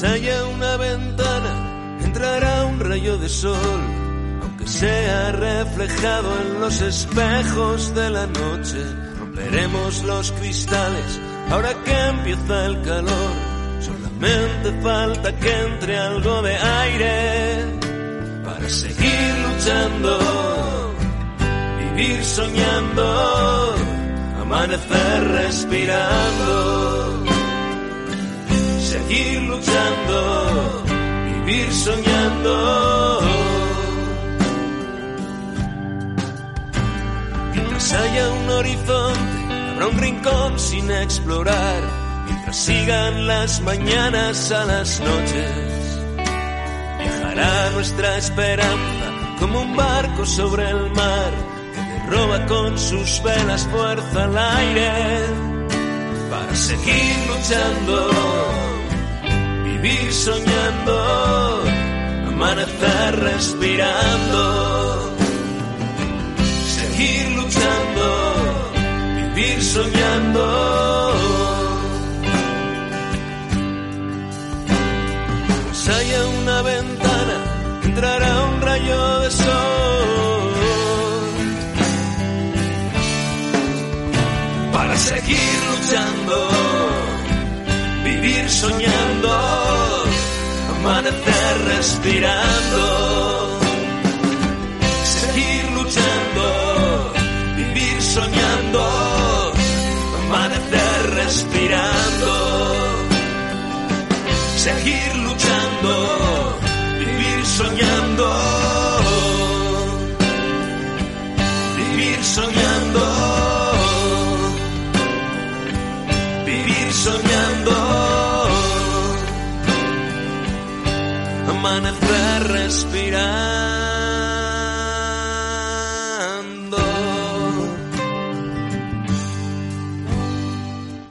Mientras haya una ventana, entrará un rayo de sol, aunque sea reflejado en los espejos de la noche. Romperemos los cristales ahora que empieza el calor. Solamente falta que entre algo de aire para seguir luchando, vivir soñando, amanecer respirando seguir luchando, vivir soñando. Mientras haya un horizonte, habrá un rincón sin explorar. Mientras sigan las mañanas a las noches, viajará nuestra esperanza como un barco sobre el mar que le roba con sus velas fuerza al aire para seguir luchando vivir soñando, amanecer respirando, seguir luchando, vivir soñando. Pues haya una ventana, entrará un rayo de sol. Para seguir luchando vivir soñando, amanecer respirando,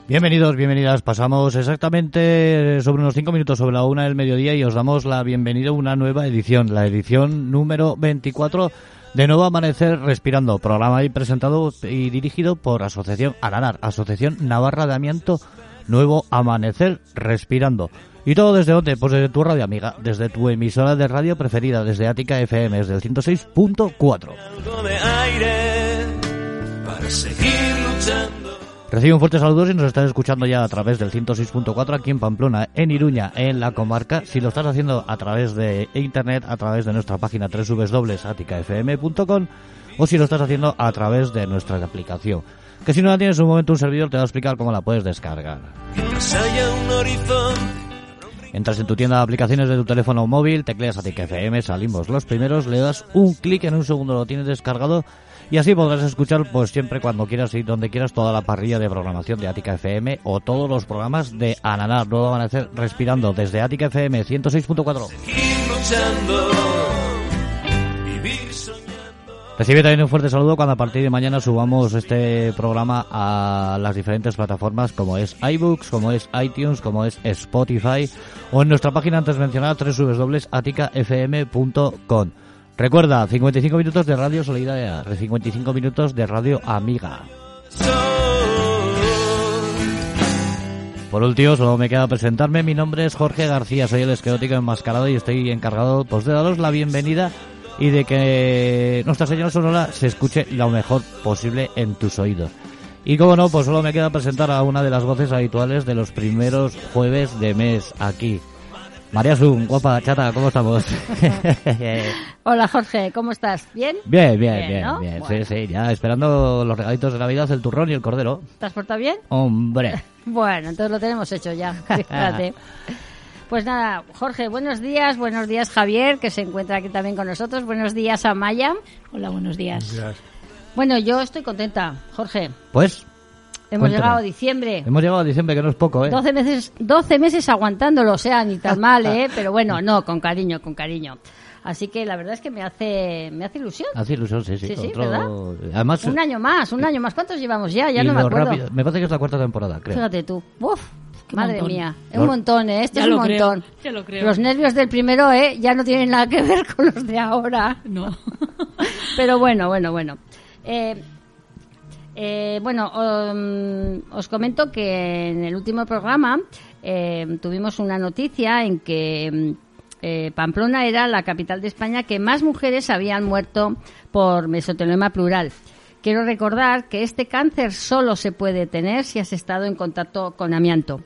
Bienvenidos, bienvenidas. Pasamos exactamente sobre unos 5 minutos sobre la una del mediodía y os damos la bienvenida a una nueva edición, la edición número 24 de Nuevo Amanecer Respirando, programa y presentado y dirigido por Asociación Aranar, Asociación Navarra de Amianto Nuevo Amanecer Respirando. ¿Y todo desde dónde? Pues desde tu radio amiga, desde tu emisora de radio preferida, desde Ática FM, desde el 106.4. Algo de seguir. Recibe un fuerte saludo si nos estás escuchando ya a través del 106.4 aquí en Pamplona, en Iruña, en la comarca. Si lo estás haciendo a través de internet, a través de nuestra página www.aticafm.com o si lo estás haciendo a través de nuestra aplicación. Que si no la tienes en un momento un servidor te va a explicar cómo la puedes descargar. Entras en tu tienda de aplicaciones de tu teléfono móvil, tecleas Atica FM, salimos los primeros, le das un clic en un segundo, lo tienes descargado y así podrás escuchar pues siempre cuando quieras y donde quieras toda la parrilla de programación de Ática FM o todos los programas de Ananar. Luego van a hacer respirando desde Ática FM 106.4. seguir luchando, vivir soñando. Recibe también un fuerte saludo cuando a partir de mañana subamos este programa a las diferentes plataformas como es iBooks, como es iTunes, como es Spotify o en nuestra página antes mencionada www.aticafm.com. Recuerda, 55 minutos de radio solidaria, 55 minutos de radio amiga. Por último, solo me queda presentarme. Mi nombre es Jorge García, soy el esquelético enmascarado y estoy encargado pues, de daros la bienvenida y de que nuestra señora sonora se escuche lo mejor posible en tus oídos. Y como no, pues solo me queda presentar a una de las voces habituales de los primeros jueves de mes aquí. María Sun, guapa, chata, ¿cómo estamos? Hola Jorge, ¿cómo estás? ¿Bien? bien, bien, Bien, bien, ¿no? bien. Bueno. Sí, sí, ya esperando los regalitos de Navidad, el turrón y el cordero. ¿Te has portado bien? Hombre. Bueno, entonces lo tenemos hecho ya. Fíjate. Pues nada, Jorge, buenos días, buenos días Javier, que se encuentra aquí también con nosotros, buenos días Amaya. Hola, buenos días. Bueno, yo estoy contenta, Jorge. Pues, Hemos Cuéntame. llegado a diciembre. hemos llegado a diciembre, que no es poco, ¿eh? 12 meses, 12 meses aguantándolo, o sea, ni tan mal, ¿eh? Pero bueno, no, con cariño, con cariño. Así que la verdad es que me hace, me hace ilusión. Hace ilusión, sí, sí. Sí, sí, otro- Además, Un año más, un año más. ¿Cuántos llevamos ya? Ya no me acuerdo. rápido- me parece que es la cuarta temporada, creo. Fíjate tú. Uf, Qué madre montón. mía. Es un montón, ¿eh? Este Ya es un lo creo, montón. ya lo creo. Los nervios del primero, ¿eh? Ya no tienen nada que ver con los de ahora. No. Pero bueno, bueno, bueno. Eh, Eh, bueno, um, os comento que en el último programa eh, tuvimos una noticia en que eh, Pamplona era la capital de España que más mujeres habían muerto por mesoteloma plural. Quiero recordar que este cáncer solo se puede tener si has estado en contacto con amianto.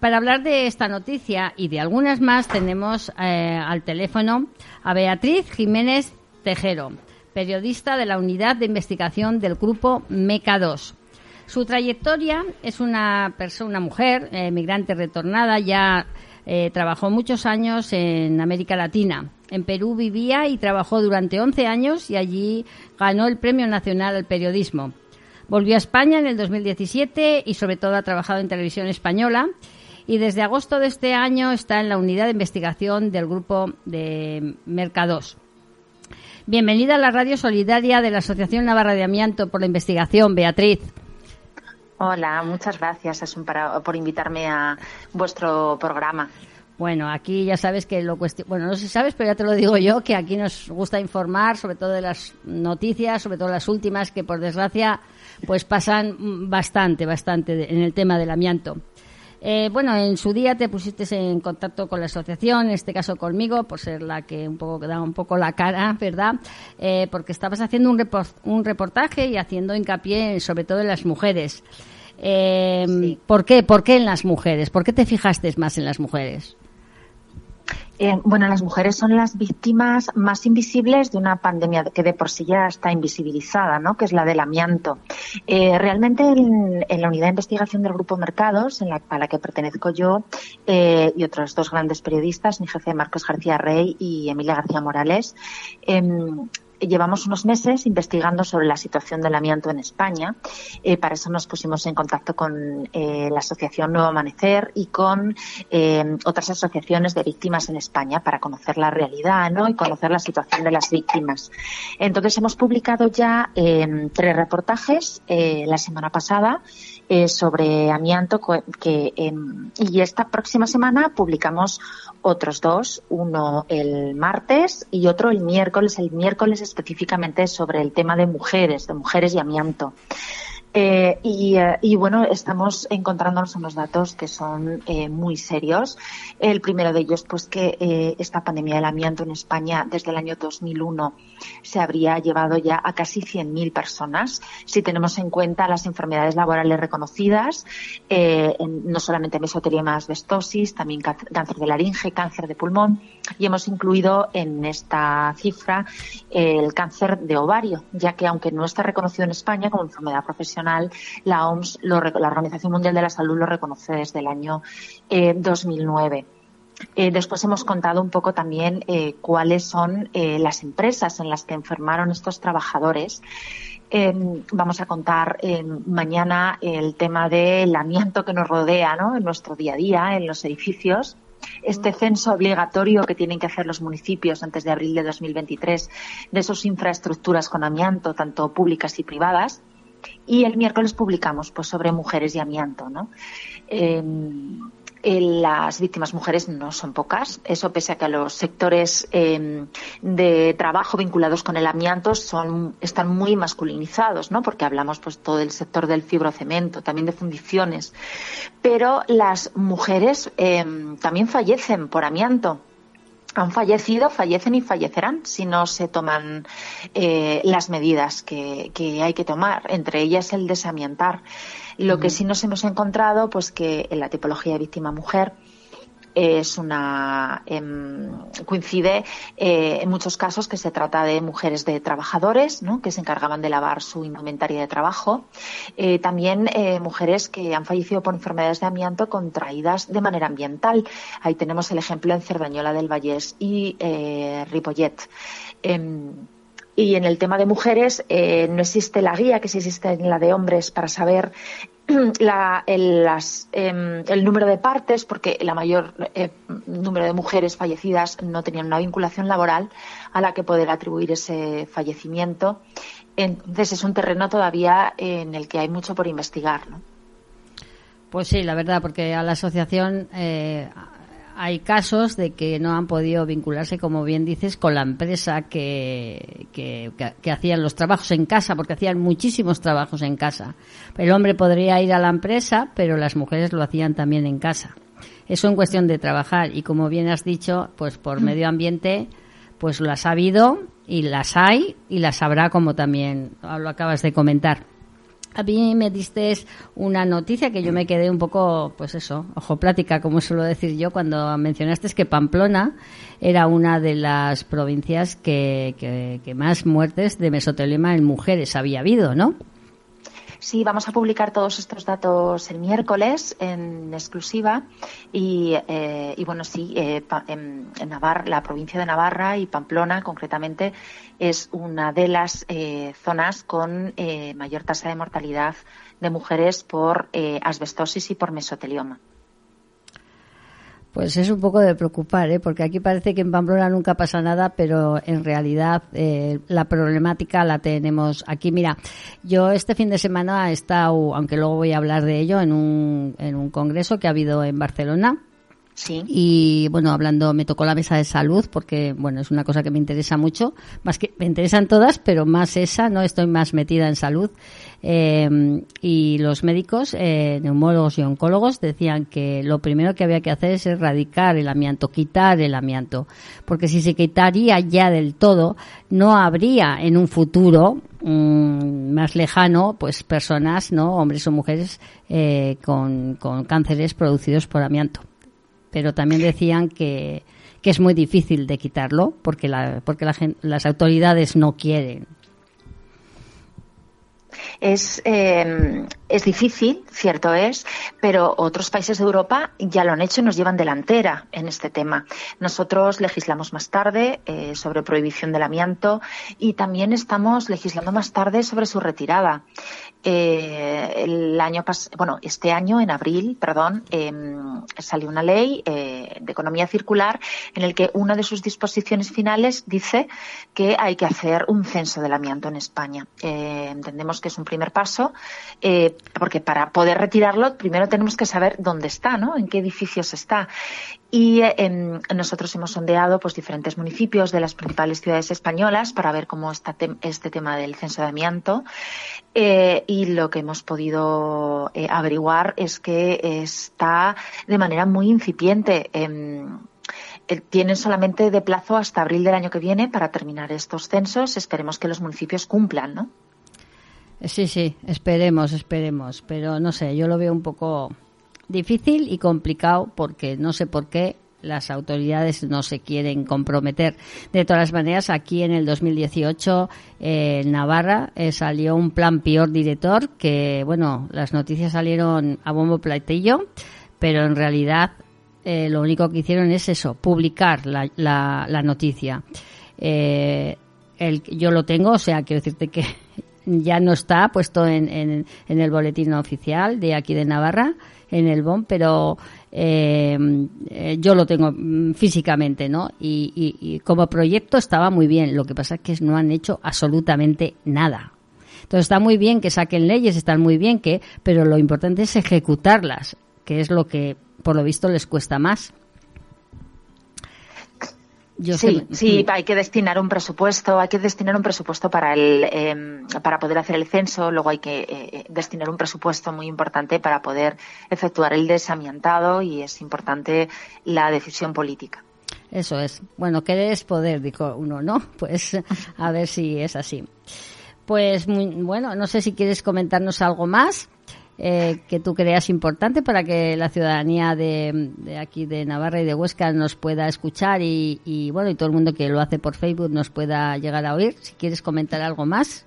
Para hablar de esta noticia y de algunas más tenemos al teléfono a Beatriz Jiménez Tejero periodista de la unidad de investigación del grupo MECA 2. Su trayectoria es una persona, una mujer, eh, migrante retornada, ya eh, trabajó muchos años en América Latina. En Perú vivía y trabajó durante 11 años y allí ganó el Premio Nacional al Periodismo. Volvió a España en el 2017 y sobre todo ha trabajado en televisión española y desde agosto de este año está en la unidad de investigación del grupo de Mercados. Bienvenida a la radio solidaria de la Asociación Navarra de Amianto por la investigación, Beatriz. Hola, muchas gracias Asun, por invitarme a vuestro programa. Bueno, aquí ya sabes que lo cuestión, bueno, no sé si sabes, pero ya te lo digo yo, que aquí nos gusta informar sobre todo de las noticias, sobre todo las últimas, que por desgracia pues pasan bastante, bastante en el tema del amianto. Eh, bueno, en su día te pusiste en contacto con la asociación, en este caso conmigo, por ser la que un poco da un poco la cara, ¿verdad? Eh, porque estabas haciendo un, un reportaje y haciendo hincapié sobre todo en las mujeres. Eh, ¿Por qué? ¿Por qué en las mujeres? ¿Por qué te fijaste más en las mujeres? Eh, bueno, las mujeres son las víctimas más invisibles de una pandemia que de por sí ya está invisibilizada, ¿no? que es la del amianto. Eh, realmente en, la unidad de investigación del Grupo Mercados, en la, a la que pertenezco yo eh, y otros dos grandes periodistas, mi jefe Marcos García Rey y Emilia García Morales, em, llevamos unos meses investigando sobre la situación del amianto en España. Eh, para eso nos pusimos en contacto con eh, la Asociación Nuevo Amanecer y con eh, otras asociaciones de víctimas en España para conocer la realidad ¿no? y conocer la situación de las víctimas. Entonces hemos publicado ya tres reportajes la semana pasada sobre amianto que, y esta próxima semana publicamos otros dos, uno el martes y otro el miércoles. El miércoles específicamente sobre el tema de mujeres, de mujeres y amianto. Eh, eh, y, bueno, estamos encontrándonos unos datos que son eh, muy serios. El primero de ellos, pues que esta pandemia del amianto en España desde el año 2001 se habría llevado ya a casi 100.000 personas. Si tenemos en cuenta las enfermedades laborales reconocidas, no solamente mesotelioma asbestosis, también cáncer de laringe, cáncer de pulmón, y hemos incluido en esta cifra el cáncer de ovario, ya que aunque no está reconocido en España como enfermedad profesional, la OMS, la Organización Mundial de la Salud, lo reconoce desde el año 2009. Eh, eh, después hemos contado un poco también eh, cuáles son las empresas en las que enfermaron estos trabajadores. Em, vamos a contar em, mañana el tema del amianto que nos rodea en nuestro día a día, en los edificios. Este censo obligatorio que tienen que hacer los municipios antes de abril de 2023 de sus infraestructuras con amianto, tanto públicas y privadas y el miércoles publicamos pues sobre mujeres y amianto, ¿no? Em, las víctimas mujeres no son pocas, eso pese a que los sectores em, de trabajo vinculados con el amianto son, están muy masculinizados, ¿no? Porque hablamos pues todo el sector del fibrocemento, también de fundiciones. Pero las mujeres em, también fallecen por amianto han fallecido, fallecen y fallecerán si no se toman eh, las medidas que, hay que tomar, entre ellas el desamiantar. Lo que sí nos hemos encontrado, pues que en la tipología de víctima mujer, es una em, coincide eh, en muchos casos que se trata de mujeres de trabajadores ¿no? que se encargaban de lavar su indumentaria de trabajo. Eh, también eh, mujeres que han fallecido por enfermedades de amianto contraídas de manera ambiental. Ahí tenemos el ejemplo en Cerdañola del Vallés y Ripollet. Em, y en el tema de mujeres no existe la guía que sí existe en la de hombres para saber el, em, el, número de partes, porque la mayor eh, número de mujeres fallecidas no tenían una vinculación laboral a la que poder atribuir ese fallecimiento. Entonces es un terreno todavía en el que hay mucho por investigar. ¿no? Pues sí, la verdad, porque a la asociación eh, hay casos de que no han podido vincularse, como bien dices, con la empresa que, que, que, hacían los trabajos en casa, porque hacían muchísimos trabajos en casa. El hombre podría ir a la empresa, pero las mujeres lo hacían también en casa. Eso en cuestión de trabajar. Y como bien has dicho, pues por mm. medio ambiente, pues lo has sabido y las hay y las habrá, como también lo acabas de comentar. A mí me diste una noticia que yo me quedé un poco, pues eso, ojo plática, como suelo decir yo, cuando mencionaste que Pamplona era una de las provincias que, que más muertes de mesotelioma en mujeres había habido, ¿no? Sí, vamos a publicar todos estos datos el miércoles en exclusiva y, eh, bueno, sí, eh, en, Navarra, la provincia de Navarra y Pamplona concretamente es una de las eh, zonas con mayor tasa de mortalidad de mujeres por asbestosis y por mesotelioma. Pues es un poco de preocupar, ¿eh? porque aquí parece que en Pamplona nunca pasa nada, pero en realidad eh, la problemática la tenemos aquí. Mira, yo este fin de semana he estado, aunque luego voy a hablar de ello, en un, en un congreso que ha habido en Barcelona Sí. Y bueno, hablando, me tocó la mesa de salud porque, bueno, es una cosa que me interesa mucho. Más que me interesan todas, pero más esa, ¿no? Estoy más metida en salud. Eh, y los médicos, eh, neumólogos y oncólogos decían que lo primero que había que hacer es erradicar el amianto, quitar el amianto. Porque si se quitaría ya del todo, no habría en un futuro mm, más lejano, pues personas, ¿no? Hombres o mujeres eh, con, con cánceres producidos por amianto pero también decían que, que es muy difícil de quitarlo porque, la, porque la, las autoridades no quieren. Es, eh, es difícil, cierto es, pero otros países de Europa ya lo han hecho y nos llevan delantera en este tema. Nosotros legislamos más tarde eh, sobre prohibición del amianto y también estamos legislando más tarde sobre su retirada. Eh, el año bueno, este año, en abril, perdón, em, salió una ley eh, de economía circular en el que una de sus disposiciones finales dice que hay que hacer un censo del amianto en España. Eh, entendemos que es un primer paso, porque para poder retirarlo primero tenemos que saber dónde está, ¿no? En qué edificios está. Y em, nosotros hemos sondeado pues diferentes municipios de las principales ciudades españolas para ver cómo está este tema del censo de amianto. Y lo que hemos podido eh, averiguar es que está de manera muy incipiente. Em, eh, tienen solamente de plazo hasta abril del año que viene para terminar estos censos. Esperemos que los municipios cumplan, ¿no? Sí, sí, esperemos, esperemos. Pero no sé, yo lo veo un poco difícil y complicado porque no sé por qué las autoridades no se quieren comprometer. De todas maneras, aquí en el 2018 eh, en Navarra eh, salió un plan peor director que, bueno, las noticias salieron a bombo platillo, pero en realidad eh, lo único que hicieron es eso, publicar la, la, noticia. el, yo lo tengo, o sea, quiero decirte que ya no está puesto en, en, en el boletín oficial de aquí de Navarra en el BOM, pero eh, eh, yo lo tengo mm, físicamente, ¿no? Y, como proyecto estaba muy bien. Lo que pasa es que no han hecho absolutamente nada. Entonces está muy bien que saquen leyes, están muy bien que, pero lo importante es ejecutarlas, que es lo que por lo visto les cuesta más sí, sí, hay que destinar un presupuesto, hay que destinar un presupuesto para el, em, para poder hacer el censo, luego hay que eh, destinar un presupuesto muy importante para poder efectuar el desamiantado y es importante la decisión política. Eso es. Bueno, querer es poder, dijo uno, ¿no? Pues a ver si es así. Pues muy, bueno, no sé si quieres comentarnos algo más. Eh, que tú creas importante para que la ciudadanía de, aquí de Navarra y de Huesca nos pueda escuchar y, bueno y todo el mundo que lo hace por Facebook nos pueda llegar a oír. Si quieres comentar algo más.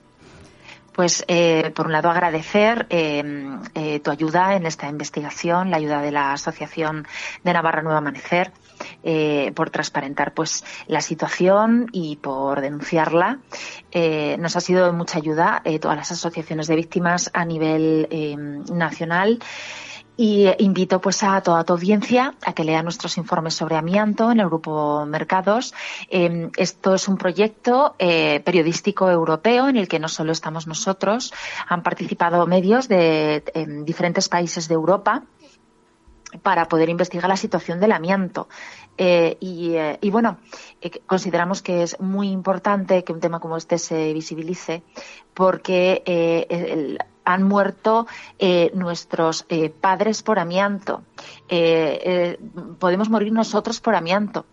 Pues, eh, por un lado, agradecer eh, tu ayuda en esta investigación, la ayuda de la Asociación de Navarra Nuevo Amanecer, eh, por transparentar pues la situación y por denunciarla. Eh, nos ha sido de mucha ayuda eh, todas las asociaciones de víctimas a nivel nacional. Y invito pues a toda tu audiencia a que lea nuestros informes sobre amianto en el grupo Mercados. esto es un proyecto periodístico europeo en el que no solo estamos nosotros, han participado medios de diferentes países de Europa para poder investigar la situación del amianto. Eh, eh, y, bueno, eh, consideramos que es muy importante que un tema como este se visibilice porque han muerto nuestros padres por amianto. podemos morir nosotros por amianto.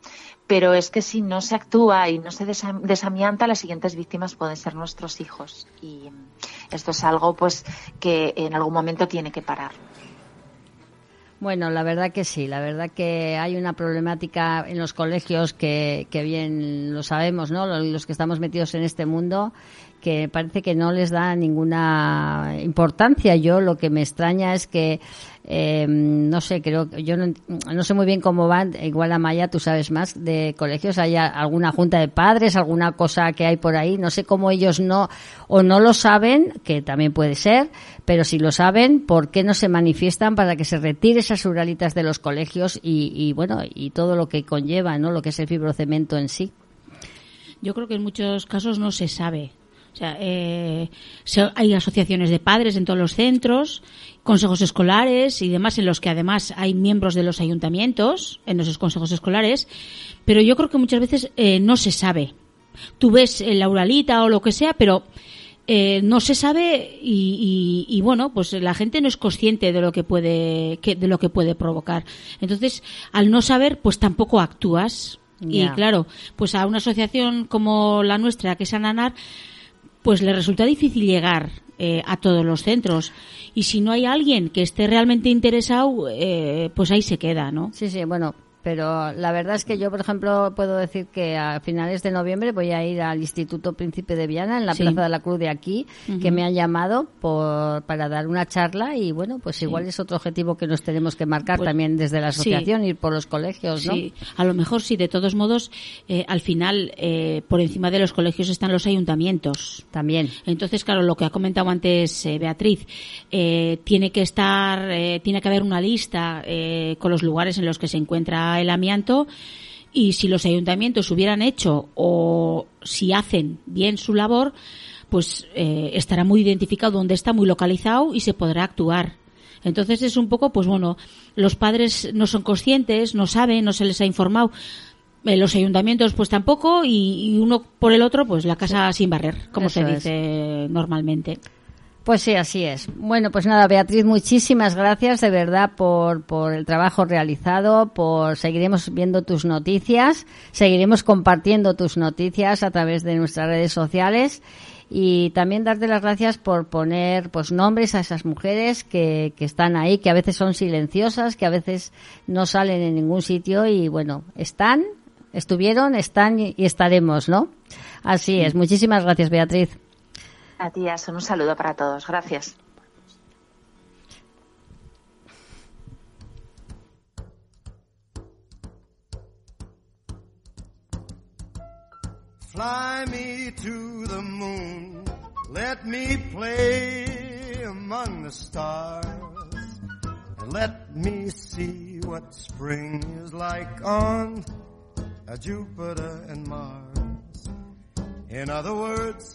Pero es que si no se actúa y no se desamianta, las siguientes víctimas pueden ser nuestros hijos. Y esto es algo pues que en algún momento tiene que parar. Bueno, la verdad que sí, la verdad que hay una problemática en los colegios que, que bien lo sabemos, ¿no? Los que estamos metidos en este mundo, que parece que no les da ninguna importancia. Yo lo que me extraña es que eh, no sé, creo yo no, no, sé muy bien cómo van, igual a Maya tú sabes más de colegios, hay alguna junta de padres, alguna cosa que hay por ahí, no sé cómo ellos no o no lo saben, que también puede ser, pero si lo saben, ¿por qué no se manifiestan para que se retire esas uralitas de los colegios y, y bueno, y todo lo que conlleva, ¿no? Lo que es el fibrocemento en sí. Yo creo que en muchos casos no se sabe. O sea, eh, hay asociaciones de padres en todos los centros, consejos escolares y demás, en los que además hay miembros de los ayuntamientos en esos consejos escolares, pero yo creo que muchas veces eh, no se sabe. Tú ves la uralita o lo que sea, pero eh, no se sabe y, bueno, pues la gente no es consciente de lo que puede de lo que puede provocar. Entonces, al no saber, pues tampoco actúas. Y claro, pues a una asociación como la nuestra, que es Ananar, pues le resulta difícil llegar eh, a todos los centros. Y si no hay alguien que esté realmente interesado, eh, pues ahí se queda, ¿no? Sí, sí, bueno, pero la verdad es que yo, por ejemplo, puedo decir que a finales de noviembre voy a ir al Instituto Príncipe de Viana, en la Plaza de la Cruz de aquí, que me han llamado por, para dar una charla y bueno, pues igual es otro objetivo que nos tenemos que marcar pues también desde la asociación, ir por los colegios, ¿no? Sí, a lo mejor sí, de todos modos, eh, al final, eh, por encima de los colegios están los ayuntamientos. También. Entonces, claro, lo que ha comentado antes eh, Beatriz, tiene que estar, tiene que haber una lista con los lugares en los que se encuentra el amianto y si los ayuntamientos hubieran hecho o si hacen bien su labor, pues eh, estará muy identificado dónde está, muy localizado y se podrá actuar. Entonces es un poco, pues bueno, los padres no son conscientes, no saben, no se les ha informado. Eh, los ayuntamientos pues tampoco y, uno por el otro pues la casa sin barrer, como se dice normalmente. Pues sí, así es. Bueno, pues nada, Beatriz, muchísimas gracias de verdad por, por el trabajo realizado, por seguiremos viendo tus noticias, seguiremos compartiendo tus noticias a través de nuestras redes sociales y también darte las gracias por poner pues nombres a esas mujeres que, que están ahí, que a veces son silenciosas, que a veces no salen en ningún sitio y bueno, están, estuvieron, están y estaremos, ¿no? Así es. Muchísimas gracias, Beatriz. A ti, Un saludo para todos. Gracias. Fly me to the moon, let me play among the stars, and let me see what spring is like on Jupiter and Mars. In other words,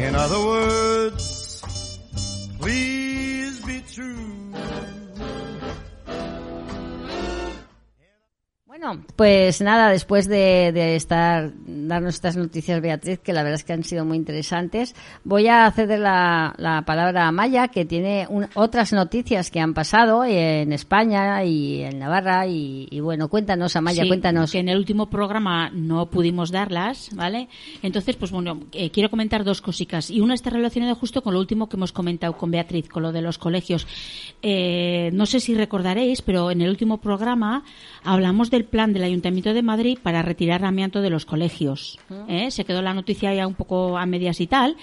In other words, please be true. Bueno, pues nada, después de, estar darnos estas noticias, Beatriz, que la verdad es que han sido muy interesantes, voy a ceder la, la palabra a Maya, que tiene otras noticias que han pasado en España y en Navarra. Y, bueno, cuéntanos, Amaya, cuéntanos. Que en el último programa no pudimos darlas, ¿vale? Entonces, pues bueno, eh, quiero comentar dos cositas. Y una está relacionada justo con lo último que hemos comentado con Beatriz, con lo de los colegios. Eh, no sé si recordaréis, pero en el último programa hablamos del plan del Ayuntamiento de Madrid para retirar amianto de los colegios. ¿eh? Se quedó la noticia ya un poco a medias y tal.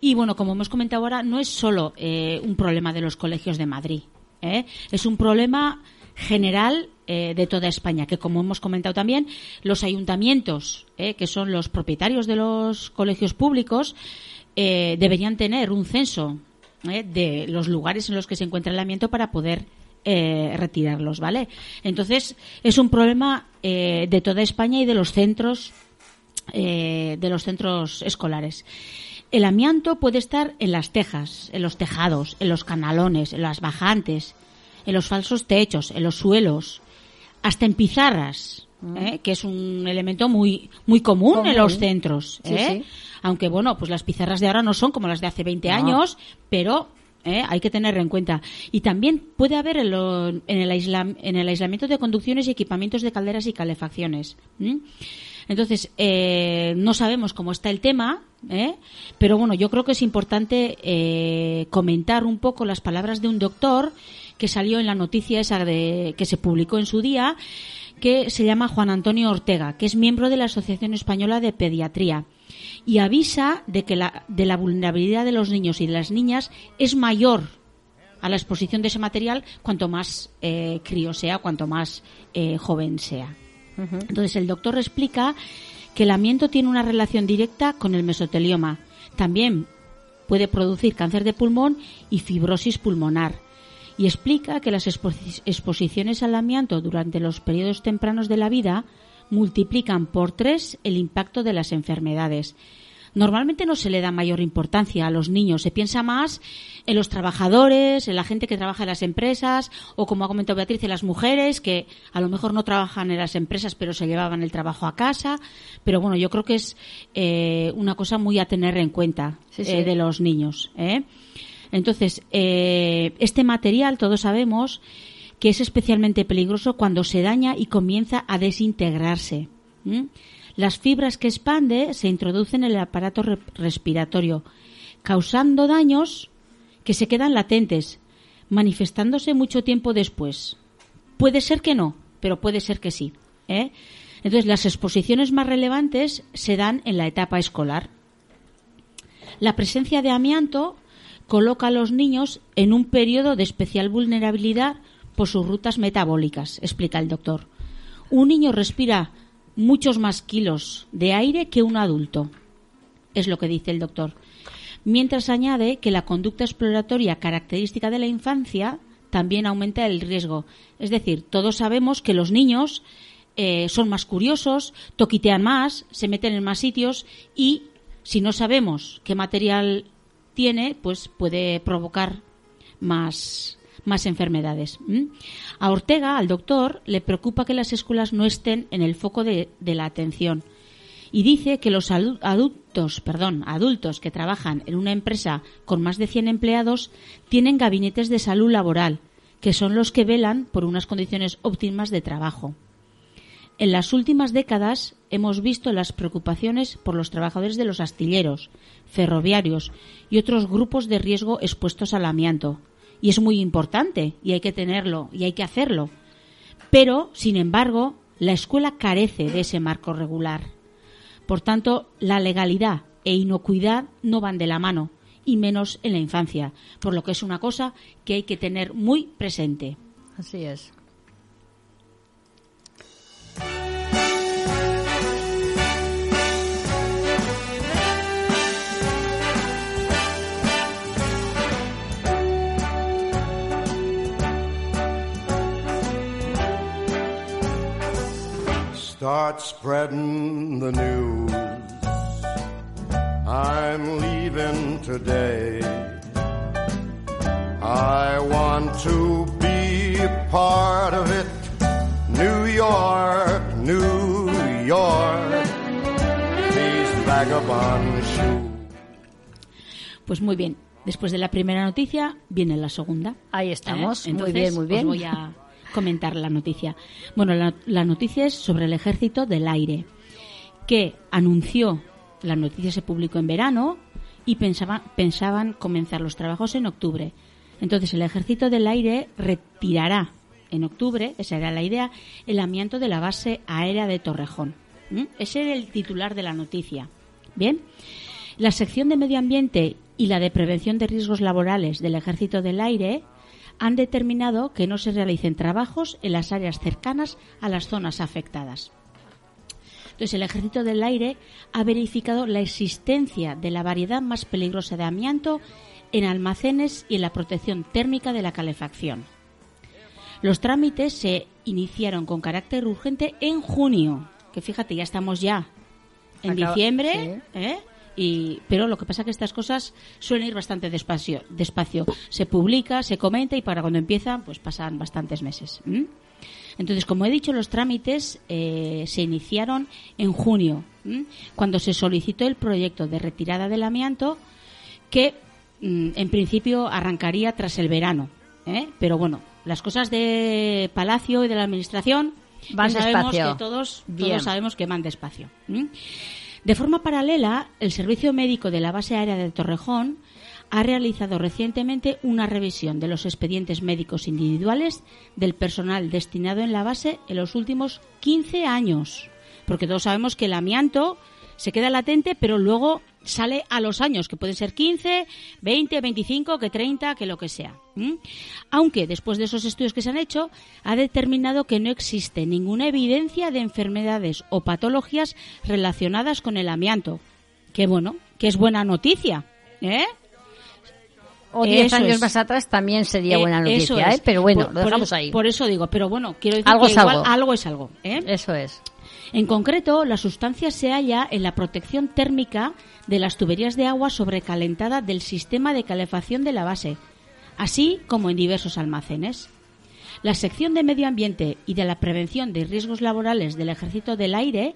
Y bueno, como hemos comentado ahora, no es solo eh, un problema de los colegios de Madrid. ¿eh? Es un problema general eh, de toda España, que como hemos comentado también, los ayuntamientos, eh, que son los propietarios de los colegios públicos, eh, deberían tener un censo de los lugares en los que se encuentra el amianto para poder retirarlos, ¿vale? Entonces, es un problema de toda España y de los centros, de los centros escolares. El amianto puede estar en las tejas, en los tejados, en los canalones, en las bajantes, en los falsos techos, en los suelos, hasta en pizarras, mm. ¿eh? que es un elemento muy muy común, en los centros. ¿eh? Aunque bueno, pues las pizarras de ahora no son como las de hace 20 años, pero ¿eh? hay que tenerlo en cuenta. Y también puede haber en, el, en el aislamiento de conducciones y equipamientos de calderas y calefacciones. Entonces, no sabemos cómo está el tema, pero bueno, yo creo que es importante comentar un poco las palabras de un doctor que salió en la noticia esa de, que se publicó en su día, que se llama Juan Antonio Ortega, que es miembro de la Asociación Española de Pediatría y avisa de que la, de la vulnerabilidad de los niños y de las niñas es mayor a la exposición de ese material cuanto más eh, crío sea, cuanto más eh, joven sea. Entonces el doctor explica que el amianto tiene una relación directa con el mesotelioma. También puede producir cáncer de pulmón y fibrosis pulmonar y explica que las exposiciones al amianto durante los periodos tempranos de la vida multiplican por tres el impacto de las enfermedades. Normalmente no se le da mayor importancia a los niños, se piensa más en los trabajadores, en la gente que trabaja en las empresas o, como ha comentado Beatriz, en las mujeres que a lo mejor no trabajan en las empresas pero se llevaban el trabajo a casa. Pero bueno, yo creo que es eh, una cosa muy a tener en cuenta eh, de los niños. ¿eh? Entonces, eh, este material, todos sabemos que es especialmente peligroso cuando se daña y comienza a desintegrarse. Las fibras que expande se introducen en el aparato respiratorio, causando daños que se quedan latentes, manifestándose mucho tiempo después. Puede ser que no, pero puede ser que sí. ¿eh? Entonces, las exposiciones más relevantes se dan en la etapa escolar. La presencia de amianto coloca a los niños en un periodo de especial vulnerabilidad por sus rutas metabólicas, explica el doctor. Un niño respira muchos más kilos de aire que un adulto, es lo que dice el doctor. Mientras añade que la conducta exploratoria característica de la infancia también aumenta el riesgo. Es decir, todos sabemos que los niños eh, son más curiosos, toquitean más, se meten en más sitios y si no sabemos qué material tiene, pues puede provocar más, más enfermedades. A Ortega, al doctor, le preocupa que las escuelas no estén en el foco de, la atención y dice que los adultos, perdón, adultos que trabajan en una empresa con más de 100 empleados tienen gabinetes de salud laboral, que son los que velan por unas condiciones óptimas de trabajo. En las últimas décadas hemos visto las preocupaciones por los trabajadores de los astilleros, ferroviarios y otros grupos de riesgo expuestos al amianto. Y es muy importante y hay que tenerlo y hay que hacerlo. Pero, sin embargo, la escuela carece de ese marco regular. Por tanto, la legalidad e inocuidad no van de la mano, y menos en la infancia, por lo que es una cosa que hay que tener muy presente. Así es. Start spreading the news. I'm leaving today. I want to be part of it. New York, New York. These vagabond shoes. Pues muy bien. Después de la primera noticia viene la segunda. Ahí estamos. ¿Eh? muy bien, muy bien. Os voy a comentar la noticia. Bueno, la, noticia es sobre el Ejército del Aire, que anunció, la noticia se publicó en verano y pensaba, pensaban comenzar los trabajos en octubre. Entonces el Ejército del Aire retirará en octubre, esa era la idea, el amianto de la base aérea de Torrejón. Ese era el titular de la noticia. Bien, la sección de medio ambiente y la de prevención de riesgos laborales del Ejército del Aire han determinado que no se realicen trabajos en las áreas cercanas a las zonas afectadas. Entonces, el Ejército del Aire ha verificado la existencia de la variedad más peligrosa de amianto en almacenes y en la protección térmica de la calefacción. Los trámites se iniciaron con carácter urgente en junio, que fíjate, ya estamos ya en Acaba- diciembre, ¿eh? Y, pero lo que pasa es que estas cosas suelen ir bastante despacio, despacio. Se publica, se comenta y para cuando empiezan, pues pasan bastantes meses. ¿m? Entonces, como he dicho, los trámites eh, se iniciaron en junio, ¿m? cuando se solicitó el proyecto de retirada del amianto, que mm, en principio arrancaría tras el verano. ¿eh? Pero bueno, las cosas de Palacio y de la Administración Van ya sabemos despacio. que todos, todos sabemos que van despacio. ¿m? De forma paralela, el Servicio Médico de la Base Aérea de Torrejón ha realizado recientemente una revisión de los expedientes médicos individuales del personal destinado en la base en los últimos 15 años. Porque todos sabemos que el amianto se queda latente, pero luego sale a los años, que pueden ser 15, 20, 25, que 30, que lo que sea. ¿m? Aunque después de esos estudios que se han hecho, ha determinado que no existe ninguna evidencia de enfermedades o patologías relacionadas con el amianto. Que bueno, que es buena noticia. ¿eh? O 10 Eso años es. más atrás también sería buena Eh, eso noticia. ¿eh? Pero bueno, Por- lo dejamos ahí. Por eso digo, pero bueno, quiero decir Algo que es igual algo. algo es algo. ¿eh? Eso es. En concreto, la sustancia se halla en la protección térmica de las tuberías de agua sobrecalentada del sistema de calefacción de la base, así como en diversos almacenes. La sección de Medio Ambiente y de la Prevención de Riesgos Laborales del Ejército del Aire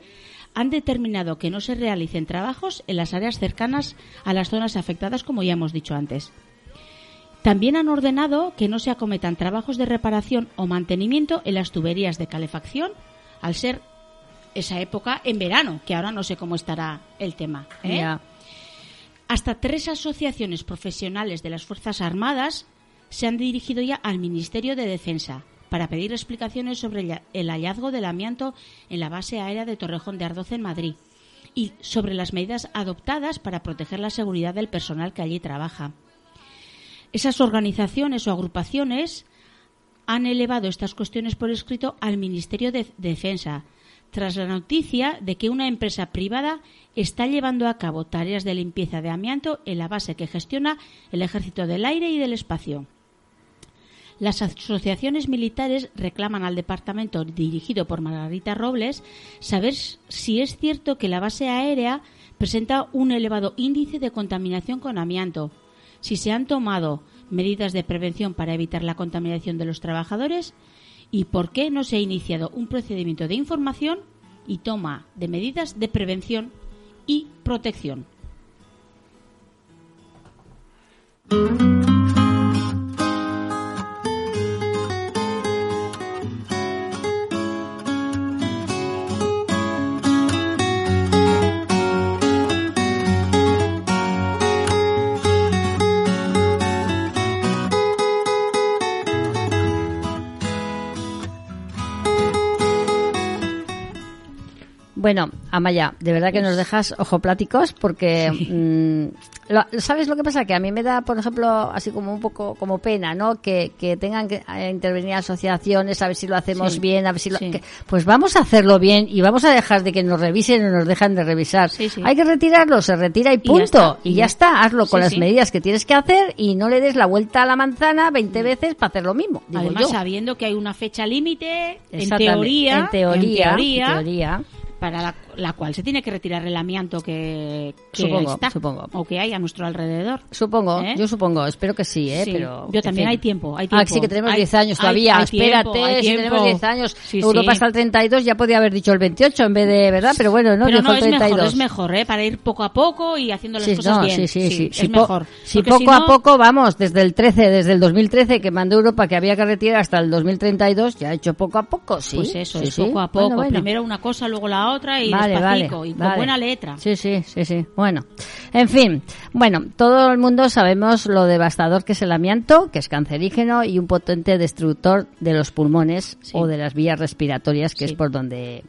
han determinado que no se realicen trabajos en las áreas cercanas a las zonas afectadas, como ya hemos dicho antes. También han ordenado que no se acometan trabajos de reparación o mantenimiento en las tuberías de calefacción, al ser esa época en verano, que ahora no sé cómo estará el tema. ¿eh? Hasta tres asociaciones profesionales de las Fuerzas Armadas se han dirigido ya al Ministerio de Defensa para pedir explicaciones sobre el hallazgo del amianto en la base aérea de Torrejón de Ardoz en Madrid y sobre las medidas adoptadas para proteger la seguridad del personal que allí trabaja. Esas organizaciones o agrupaciones han elevado estas cuestiones por escrito al Ministerio de Defensa, tras la noticia de que una empresa privada está llevando a cabo tareas de limpieza de amianto en la base que gestiona el Ejército del Aire y del Espacio. Las asociaciones militares reclaman al departamento dirigido por Margarita Robles saber si es cierto que la base aérea presenta un elevado índice de contaminación con amianto, si se han tomado medidas de prevención para evitar la contaminación de los trabajadores y por qué no se ha iniciado un procedimiento de información y toma de medidas de prevención y protección. Bueno, Amaya, de verdad que nos dejas ojopláticos porque, mm, lo- ¿sabes lo que pasa? Que a mí me da, por ejemplo, así como un poco como pena, ¿no? Que, que tengan que eh, intervenir asociaciones, a ver si lo hacemos Sí, bien, a ver si lo... sí. que- pues vamos a hacerlo bien y vamos a dejar de que nos revisen o nos dejan de revisar. Sí, sí. Hay que retirarlo, se retira y Y ya punto. está. Y ya está, hazlo con las medidas que tienes que hacer y no le des la vuelta a la manzana 20 veces para hacer lo mismo. digo Además, yo. sabiendo que hay una fecha límite, en Exactamente. teoría, en teoría, en teoría, en teoría. Para la, la cual se tiene que retirar el amianto que, que Supongo, está supongo. o que hay a nuestro alrededor. Supongo, ¿Eh? yo supongo, espero que sí, ¿eh? Sí, Pero, yo también fin. hay tiempo, hay Ah, tiempo. sí que tenemos Hay- 10 años hay- todavía, hay espérate, tiempo, hay si tenemos 10 años, Sí, Europa sí. hasta el 32, ya podía haber dicho el 28 en vez de, ¿verdad? Pero bueno, no, Pero no, el es 32. mejor, es mejor, ¿eh? Para ir poco a poco y haciendo las cosas no, bien. sí, sí, sí. es mejor. Si poco si a no- poco, vamos, desde el 13, desde el 2013 que mandó Europa que había que retirar hasta el 2032, ya ha hecho poco a poco, sí. Pues eso, sí, es sí. poco a poco. Primero una cosa, luego la otra y Vale, despacito vale, y con vale. buena letra. Sí, sí, sí, sí. Bueno, en fin. Bueno, todo el mundo sabemos lo devastador que es el amianto, que es cancerígeno y un potente destructor de los pulmones Sí. o de las vías respiratorias, que Sí. es por donde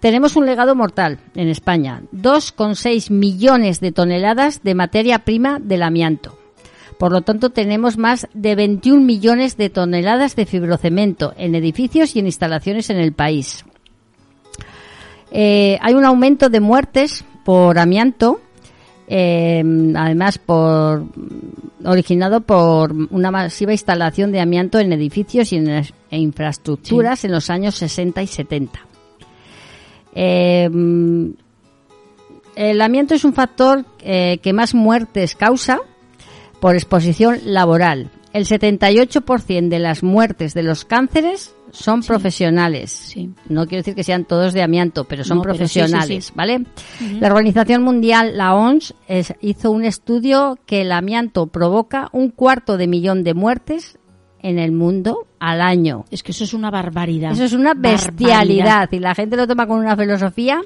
tenemos un legado mortal en España. 2,6 millones de toneladas de materia prima del amianto Por lo tanto, tenemos más de 21 millones de toneladas de fibrocemento en edificios y en instalaciones en el país. Eh, hay un aumento de muertes por amianto, eh, además por originado por una masiva instalación de amianto en edificios y en e infraestructuras en los años 60 y 70. Eh, el amianto es un factor eh, que más muertes causa por exposición laboral. El 78% de las muertes de los cánceres son profesionales. No quiero decir que sean todos de amianto, pero son profesionales, ¿vale? La Organización Mundial, la OMS, hizo un estudio que el amianto provoca un cuarto de millón de muertes en el mundo al año. Es que eso es una barbaridad. Eso es una bestialidad y la gente lo toma con una filosofía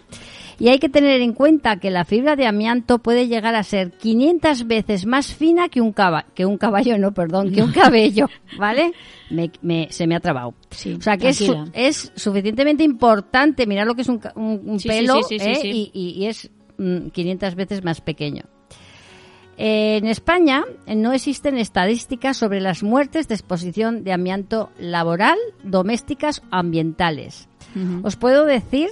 y hay que tener en cuenta que la fibra de amianto puede llegar a ser 500 veces más fina que un caballo, que un caballo, no, perdón, que un cabello, ¿vale? Me, se me ha trabado. o sea que es, suficientemente importante mirar lo que es un, pelo ¿eh? y, es 500 mm, veces más pequeño. En España no existen estadísticas sobre las muertes de exposición de amianto laboral, domésticas o ambientales. Os puedo decir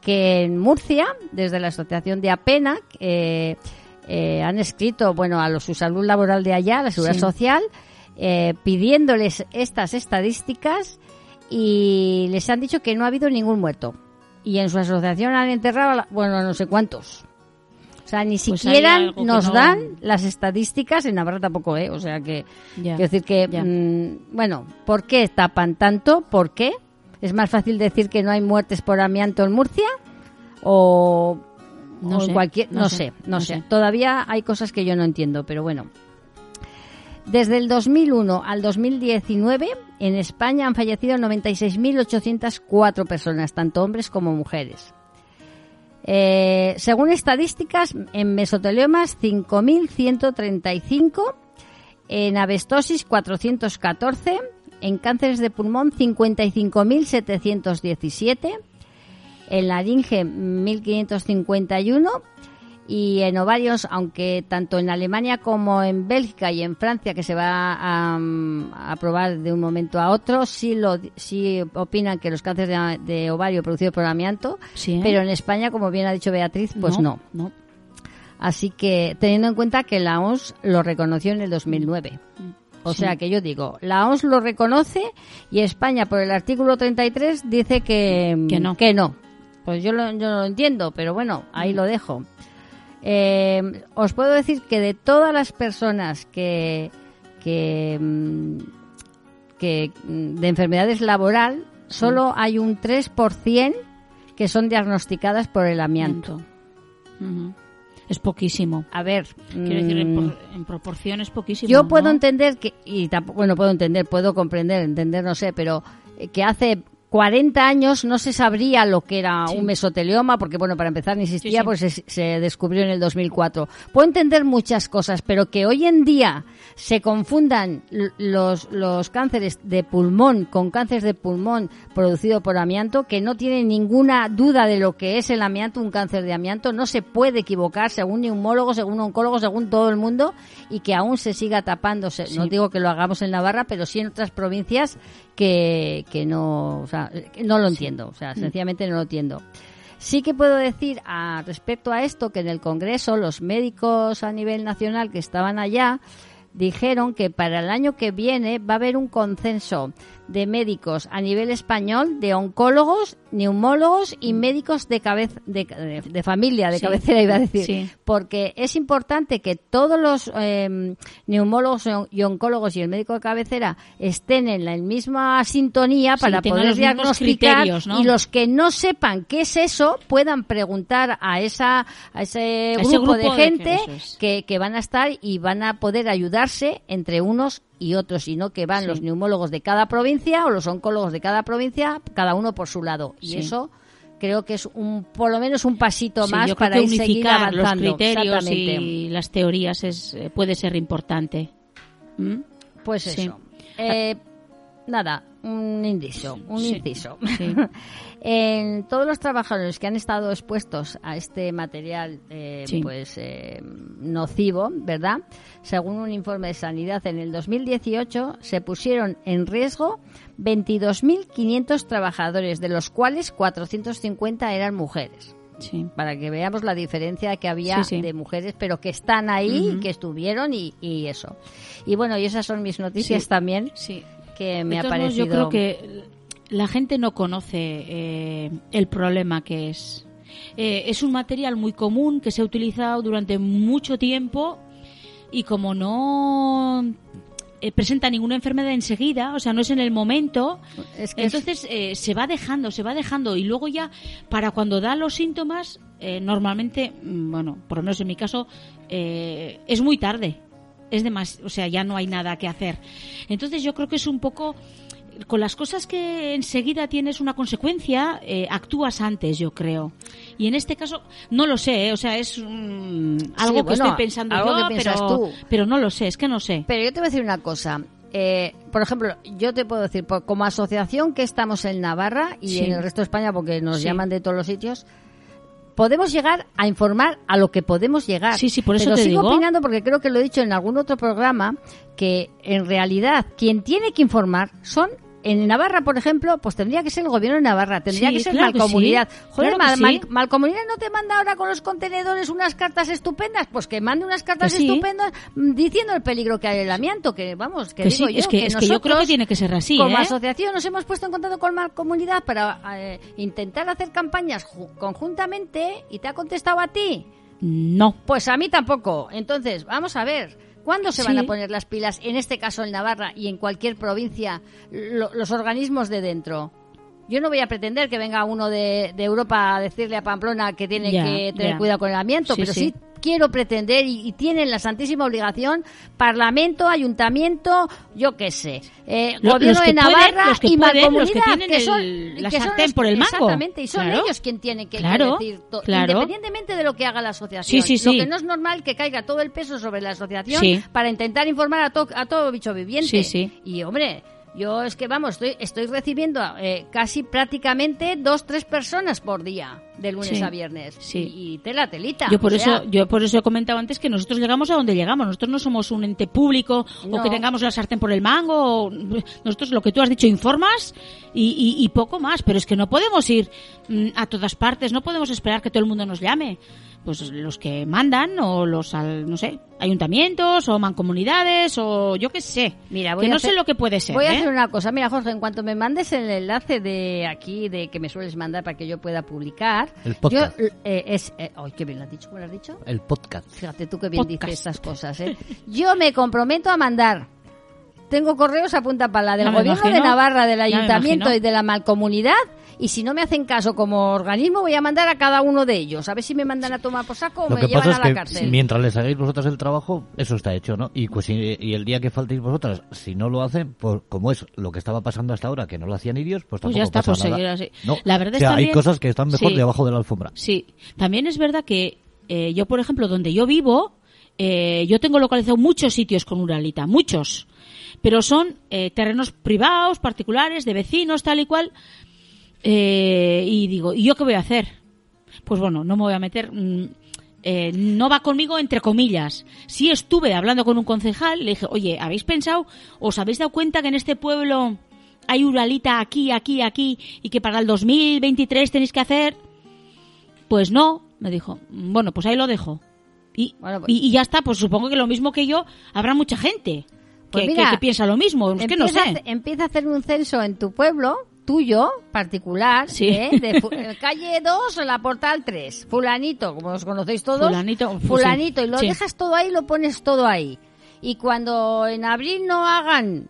que en Murcia, desde la Asociación de Apena, eh, eh, han escrito bueno a los, su salud laboral de allá, la seguridad social, eh, pidiéndoles estas estadísticas y les han dicho que no ha habido ningún muerto. Y en su asociación han enterrado, bueno, no sé cuántos. O sea, ni pues siquiera nos dan las estadísticas, en Navarra tampoco, ¿eh? O sea que, quiero decir que, mm, bueno, ¿por qué tapan tanto? ¿Por qué? ¿Es más fácil decir que no hay muertes por amianto en Murcia? ¿O, no en cualquier.? No, sé, no, sé. Todavía hay cosas que yo no entiendo, pero bueno. Desde el 2001 al 2019, en España han fallecido 96.804 personas, tanto hombres como mujeres. Eh, según estadísticas, en mesoteliomas 5.135, en abestosis 414, en cánceres de pulmón 55.717, en laringe 1.551 y en ovarios, aunque tanto en Alemania como en Bélgica y en Francia, que se va a, aprobar de un momento a otro, sí, lo, sí opinan que los cánceres de, ovario producidos por amianto, ¿eh? pero en España, como bien ha dicho Beatriz, pues no. no. Así que teniendo en cuenta que la OMS lo reconoció en el 2009. O sea que yo digo, la OMS lo reconoce y España por el artículo 33 dice que, que no. Que no. Pues yo, lo, yo lo entiendo, pero bueno, ahí lo dejo. Eh, os puedo decir que de todas las personas que, que, mm, que mm, de enfermedades laboral, solo hay un 3% que son diagnosticadas por el amianto es poquísimo. A ver, quiero decir, en, mm, proporción es poquísimo. Yo puedo entender que, y tampoco, bueno, puedo entender, puedo comprender, entender, no sé, pero eh, que hace 40 años no se sabría lo que era un mesotelioma, porque bueno, para empezar ni existía, pues se, descubrió en el 2004. Puedo entender muchas cosas, pero que hoy en día se confundan los, los cánceres de pulmón con cánceres de pulmón producido por amianto, que no tiene ninguna duda de lo que es el amianto, un cáncer de amianto, no se puede equivocar según neumólogo, según oncólogo, según todo el mundo, y que aún se siga tapándose. No digo que lo hagamos en Navarra, pero sí en otras provincias que, que no, o sea, no lo entiendo, o sea, mm. sencillamente no lo entiendo. Sí que puedo decir a, respecto a esto que en el Congreso los médicos a nivel nacional que estaban allá dijeron que para el año que viene va a haber un consenso de médicos a nivel español, de oncólogos, neumólogos y médicos de, cabeza, de, familia, de cabecera iba a decir. Porque es importante que todos los em, neumólogos y oncólogos y el médico de cabecera estén en la misma sintonía para poder diagnosticar y los que no sepan qué es eso puedan preguntar a, esa, a ese, grupo, de gente que, que van a estar y van a poder ayudarse entre unos y otros, sino que van los neumólogos de cada provincia o los oncólogos de cada provincia, cada uno por su lado. Y eso creo que es un por lo menos un pasito más para ir unificar los criterios y las teorías es, eh, puede ser importante. ¿Mm? Pues eso. Eh, nada, un inciso, un inciso. En todos los trabajadores que han estado expuestos a este material eh, Sí. pues eh, nocivo, ¿verdad? Según un informe de sanidad en el 2018 se pusieron en riesgo 22.500 trabajadores, de los cuales 450 eran mujeres. Sí. Para que veamos la diferencia que había Sí, sí. de mujeres, pero que están ahí, Ujú. que estuvieron y, y eso. Y bueno, y esas son mis noticias también Sí. que me ha parecido. Yo creo que la gente no conoce eh, el problema que es. Eh, es un material muy común que se ha utilizado durante mucho tiempo y como no eh, presenta ninguna enfermedad enseguida, o sea, no es en el momento, Es que es- entonces eh, se va dejando, se va dejando y luego ya para cuando da los síntomas, normalmente, mm, bueno, por lo menos en mi caso, es muy tarde. Es demás, o sea, ya no hay nada que hacer. Entonces yo creo que es un poco con las cosas que enseguida tienes una consecuencia, eh, actúas antes, yo creo. Y en este caso, no lo sé, ¿eh? o sea, es mm, algo que bueno, estoy pensando algo yo, que pero, tú. pero no lo sé, es que no sé. Pero yo te voy a decir una cosa. Eh, por ejemplo, yo te puedo decir, por- como asociación que estamos en Navarra y Sí. en el resto de España, porque nos Sí. llaman de todos los sitios, podemos llegar a informar a lo que podemos llegar. Sí, sí, por eso Pero te sigo digo. opinando, porque creo que lo he dicho en algún otro programa, que en realidad quien tiene que informar son en Navarra, por ejemplo, pues tendría que ser el gobierno de Navarra, tendría Sí, que ser claro que Malcomunidad. sí, Joder, claro que Mal- sí. Mal- Malcomunidad no te manda ahora con los contenedores unas cartas estupendas, pues que mande unas cartas Que sí. estupendas mm, diciendo el peligro que hay el amianto, que vamos, que, Que digo sí, yo, es que, es que yo creo que nosotros, tiene que ser así, como ¿eh? asociación nos hemos puesto en contacto con Malcomunidad para eh, intentar hacer campañas ju- conjuntamente y te ha contestado a ti. No. Pues a mí tampoco. Entonces, vamos a ver. ¿Cuándo se van a poner las pilas, en este caso en Navarra y en cualquier provincia, lo- los organismos de dentro? Yo no voy a pretender que venga uno de, de Europa a decirle a Pamplona que tiene que tener cuidado con el amianto, Sí, pero sí. sí. quiero pretender y, y tienen la santísima obligación, Parlamento, Ayuntamiento, yo qué sé, eh, Gobierno los que de Navarra pueden, que y pueden, Mancomunidad, que el- son, la que son los- por el mango. Exactamente, y son Claro. ellos quien tienen que, que Claro, decir, to- claro. independientemente de lo que haga la asociación. Sí, sí, Lo que no es normal que caiga todo el peso sobre la asociación para intentar informar a, to- a todo bicho viviente. Sí, sí. Y hombre, yo es que vamos, estoy, estoy recibiendo eh, casi prácticamente dos, tres personas por día, de lunes Sí. a viernes. Sí. Y, y tela, telita. Yo por o sea, eso, yo por eso he comentado antes que nosotros llegamos a donde llegamos. Nosotros no somos un ente público No. o que tengamos la sartén por el mango. o- nosotros lo que tú has dicho informas y, y- y poco más. Pero es que no podemos ir mm, a todas partes. No podemos esperar que todo el mundo nos llame. Pues los que mandan o los, al- no sé, ayuntamientos o mancomunidades o yo qué sé. Mira, voy que a no hacer- sé lo que puede ser. Voy a ¿eh? hacer una cosa. Mira, Jorge, en cuanto me mandes el enlace de aquí, de que me sueles mandar para que yo pueda publicar. El podcast. Yo, eh, es, eh, ay, qué bien lo has dicho, ¿cómo lo has dicho? El podcast. Fíjate tú que bien Podcast. dices estas cosas, ¿eh? Yo me comprometo a mandar. Tengo correos a punta pala del Ya me gobierno de. Navarra, del ayuntamiento y de la malcomunidad. Y si no me hacen caso como organismo, voy a mandar a cada uno de ellos. A ver si me mandan a tomar por saco o Lo me que llevan pasa a la que cárcel. mientras les hagáis vosotras el trabajo, eso está hecho, ¿no? Y, pues, y, y el día que faltéis vosotras, si no lo hacen, pues como es lo que estaba pasando hasta ahora, que no lo hacían ellos, pues Pues tampoco ya está, pasa pues nada. seguir así. No, La verdad o sea, es también- hay cosas que están mejor Sí. debajo de la alfombra. Sí, también es verdad que eh, yo, por ejemplo, donde yo vivo, eh, yo tengo localizado muchos sitios con Uralita, muchos, pero son eh, terrenos privados, particulares, de vecinos, tal y cual. Eh, y digo, ¿y yo qué voy a hacer? Pues bueno, no me voy a meter. mm, eh, no va conmigo entre comillas. Sí estuve hablando con un concejal, le dije, oye, ¿habéis pensado, os habéis dado cuenta que en este pueblo hay Uralita aquí, aquí, aquí, y que para el 2023 tenéis que hacer pues no, me dijo. Bueno, pues ahí lo dejo. Y, Bueno, pues- y, y ya está, pues supongo que lo mismo que yo, habrá mucha gente Pues que, mira, que- que piensa lo mismo. Es que no empieza, sé. empieza a hacer un censo en tu pueblo, tuyo, particular, Sí. ¿eh? de eh, calle 2 o la portal 3, fulanito, como os conocéis todos, Fulanito, fu- fulanito, sí, y lo sí. dejas todo ahí, lo pones todo ahí. Y cuando en abril no hagan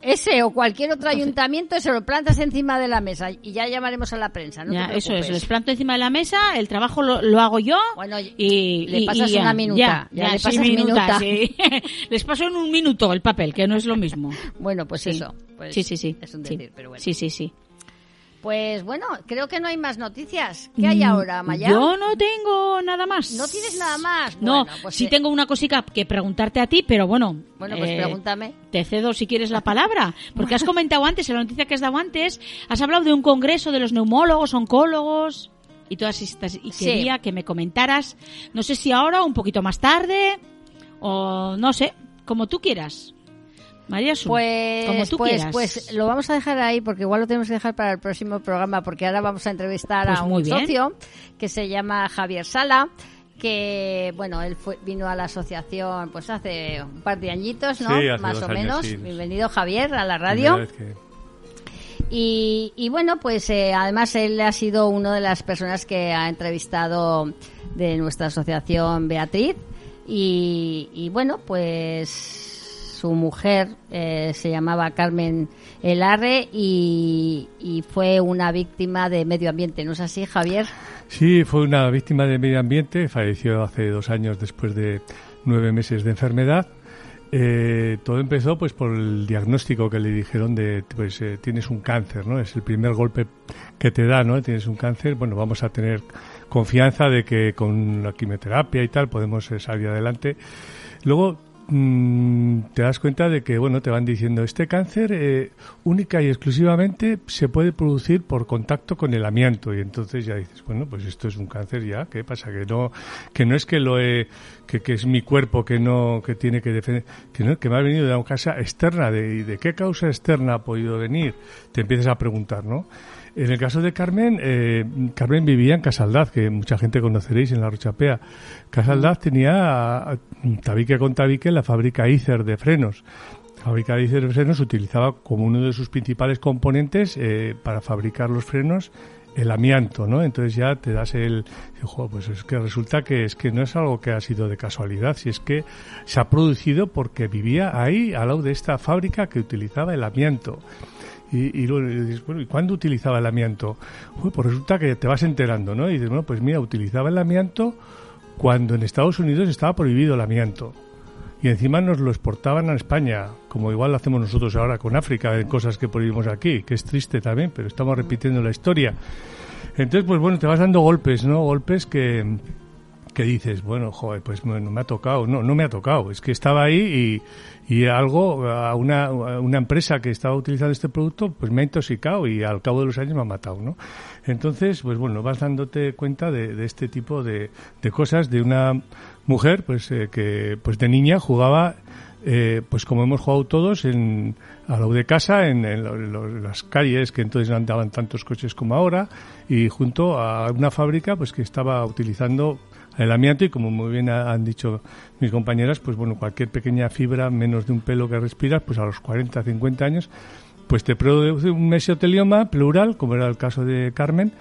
ese o cualquier otro ayuntamiento, se lo plantas encima de la mesa y ya llamaremos a la prensa, no Ya, te eso es, les planto encima de la mesa, el trabajo lo, lo hago yo Bueno, y- le pasas y una minuta, ya le sí, pasas minuta. sí. Les paso en un minuto el papel, que no es lo mismo. Bueno, pues Sí. eso. pues sí, sí, sí. Es un decir, pero bueno. Sí, sí, sí. Pues bueno, creo que no hay más noticias. ¿Qué hay ahora, Maya? Mm, Yo no tengo nada más. ¿No tienes nada más? No, Bueno, pues, sí eh, tengo una cosica que preguntarte a ti, pero bueno. Bueno, pues eh, pregúntame. Te cedo si quieres la palabra, porque has comentado antes, en la noticia que has dado antes, has hablado de un congreso de los neumólogos, oncólogos y todas estas, y Sí. quería que me comentaras, no sé si ahora o un poquito más tarde, o no sé, como tú quieras. María Su, Pues, como tú pues, quieras. pues lo vamos a dejar ahí porque igual lo tenemos que dejar para el próximo programa porque ahora vamos a entrevistar Pues a un socio que se llama Javier Sala que bueno él fue, vino a la asociación pues hace un par de añitos no Sí, hace más dos o años, menos sí. bienvenido Javier a la radio y, y bueno, pues eh, además él ha sido una de las personas que ha entrevistado de nuestra asociación Beatriz. Y, y bueno, pues su mujer eh, se llamaba Carmen Elarre y, fue una víctima de medio ambiente, ¿no es así, Javier? Sí, fue una víctima de medio ambiente, falleció hace dos años después de nueve meses de enfermedad. Eh, todo empezó pues por el diagnóstico que le dijeron de pues eh, tienes un cáncer, ¿no? Es el primer golpe que te da, ¿no? Tienes un cáncer, bueno, vamos a tener confianza de que con la quimioterapia y tal podemos salir adelante. Luego mm, te das cuenta de que, bueno, te van diciendo, este cáncer eh, única y exclusivamente se puede producir por contacto con el amianto. Y entonces ya dices, bueno, pues esto es un cáncer ya, ¿qué pasa? Que no, que no es que lo he, que, que es mi cuerpo que no, que tiene que defender, que no, que me ha venido de una casa externa, de, ¿y de qué causa externa ha podido venir? Te empiezas a preguntar, ¿no? En el caso de Carmen, eh, Carmen vivía en Casaldaz, que mucha gente conoceréis en la Rochapea. Casaldaz tenía tabique con tabique la fábrica ICER de frenos. La fábrica de ICER de frenos utilizaba como uno de sus principales componentes eh, para fabricar los frenos el amianto, ¿no? Entonces ya te das el, "Jo, pues es que resulta que es que no es algo que ha sido de casualidad, si es que se ha producido porque vivía ahí al lado de esta fábrica que utilizaba el amianto. Y, y luego dices, bueno, ¿y cuándo utilizaba el amianto? Uy, pues resulta que te vas enterando, ¿no? Y dices, bueno, pues mira, utilizaba el amianto cuando en Estados Unidos estaba prohibido el amianto. Y encima nos lo exportaban a España, como igual lo hacemos nosotros ahora con África, en cosas que prohibimos aquí, que es triste también, pero estamos repitiendo la historia. Entonces, pues bueno, te vas dando golpes, ¿no? Golpes que, que dices, bueno, joder, pues bueno, me ha tocado. No, no me ha tocado. Es que estaba ahí y, y algo, a una, a una empresa que estaba utilizando este producto, pues me ha intoxicado y al cabo de los años me ha matado, ¿no? Entonces, pues bueno, vas dándote cuenta de, de este tipo de, de cosas de una mujer, pues eh, que pues de niña jugaba eh, pues como hemos jugado todos en, al lado de casa, en, en lo- en las calles que entonces no andaban tantos coches como ahora, y junto a una fábrica pues que estaba utilizando el amianto y como muy bien ha- han dicho mis compañeras, pues bueno, cualquier pequeña fibra, menos de un pelo que respiras, pues a los 40, 50 años, pues te produce un mesotelioma pleural, como era el caso de Carmen,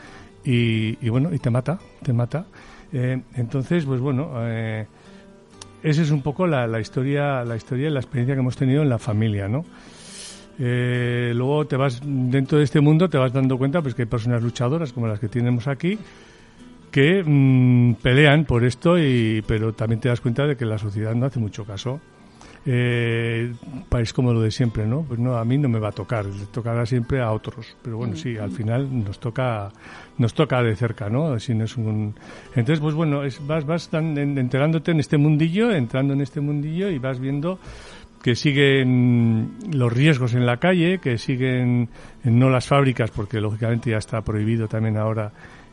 y, y bueno, y te mata, te mata. Eh, entonces, pues bueno, eh, esa es un poco la, la historia, la historia y la experiencia que hemos tenido en la familia, ¿no? Eh, luego te vas dentro de este mundo te vas dando cuenta pues que hay personas luchadoras como las que tenemos aquí que mm, pelean por esto y pero también te das cuenta de que la sociedad no hace mucho caso. Eh, es como lo de siempre no pues no a mí no me va a tocar le tocará siempre a otros pero bueno sí al final nos toca nos toca de cerca no si no es un entonces pues bueno es, vas vas tan- en- enterándote en este mundillo entrando en este mundillo y vas viendo que siguen los riesgos en la calle, que siguen no las fábricas, porque lógicamente ya está prohibido también ahora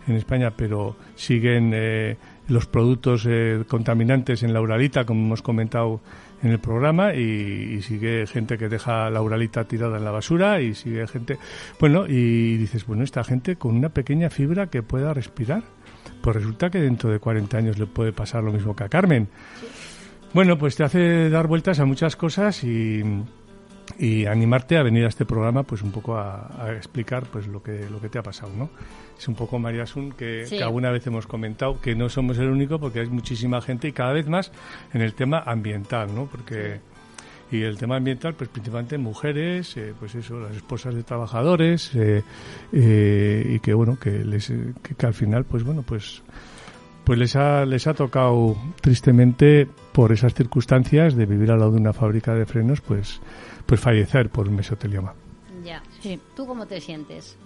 en España, pero siguen eh, los productos eh, contaminantes en la uralita, como hemos comentado en el programa, y, y sigue gente que deja la uralita tirada en la basura, y sigue gente, bueno, y dices, bueno, esta gente con una pequeña fibra que pueda respirar, pues resulta que dentro de 40 años le puede pasar lo mismo que a Carmen. Bueno, pues te hace dar vueltas a muchas cosas y, y animarte a venir a este programa, pues un poco a, a explicar pues lo que lo que te ha pasado, ¿no? Es un poco María Sun que, Sí. que alguna vez hemos comentado que no somos el único porque hay muchísima gente y cada vez más en el tema ambiental, ¿no? Porque y el tema ambiental, pues principalmente mujeres, eh, pues eso, las esposas de trabajadores eh, eh, y que bueno que les que, que al final, pues bueno, pues pues les ha, les ha tocado tristemente por esas circunstancias de vivir al lado de una fábrica de frenos, pues, pues fallecer por un mesotelioma. Ya. Sí. ¿Tú cómo te sientes?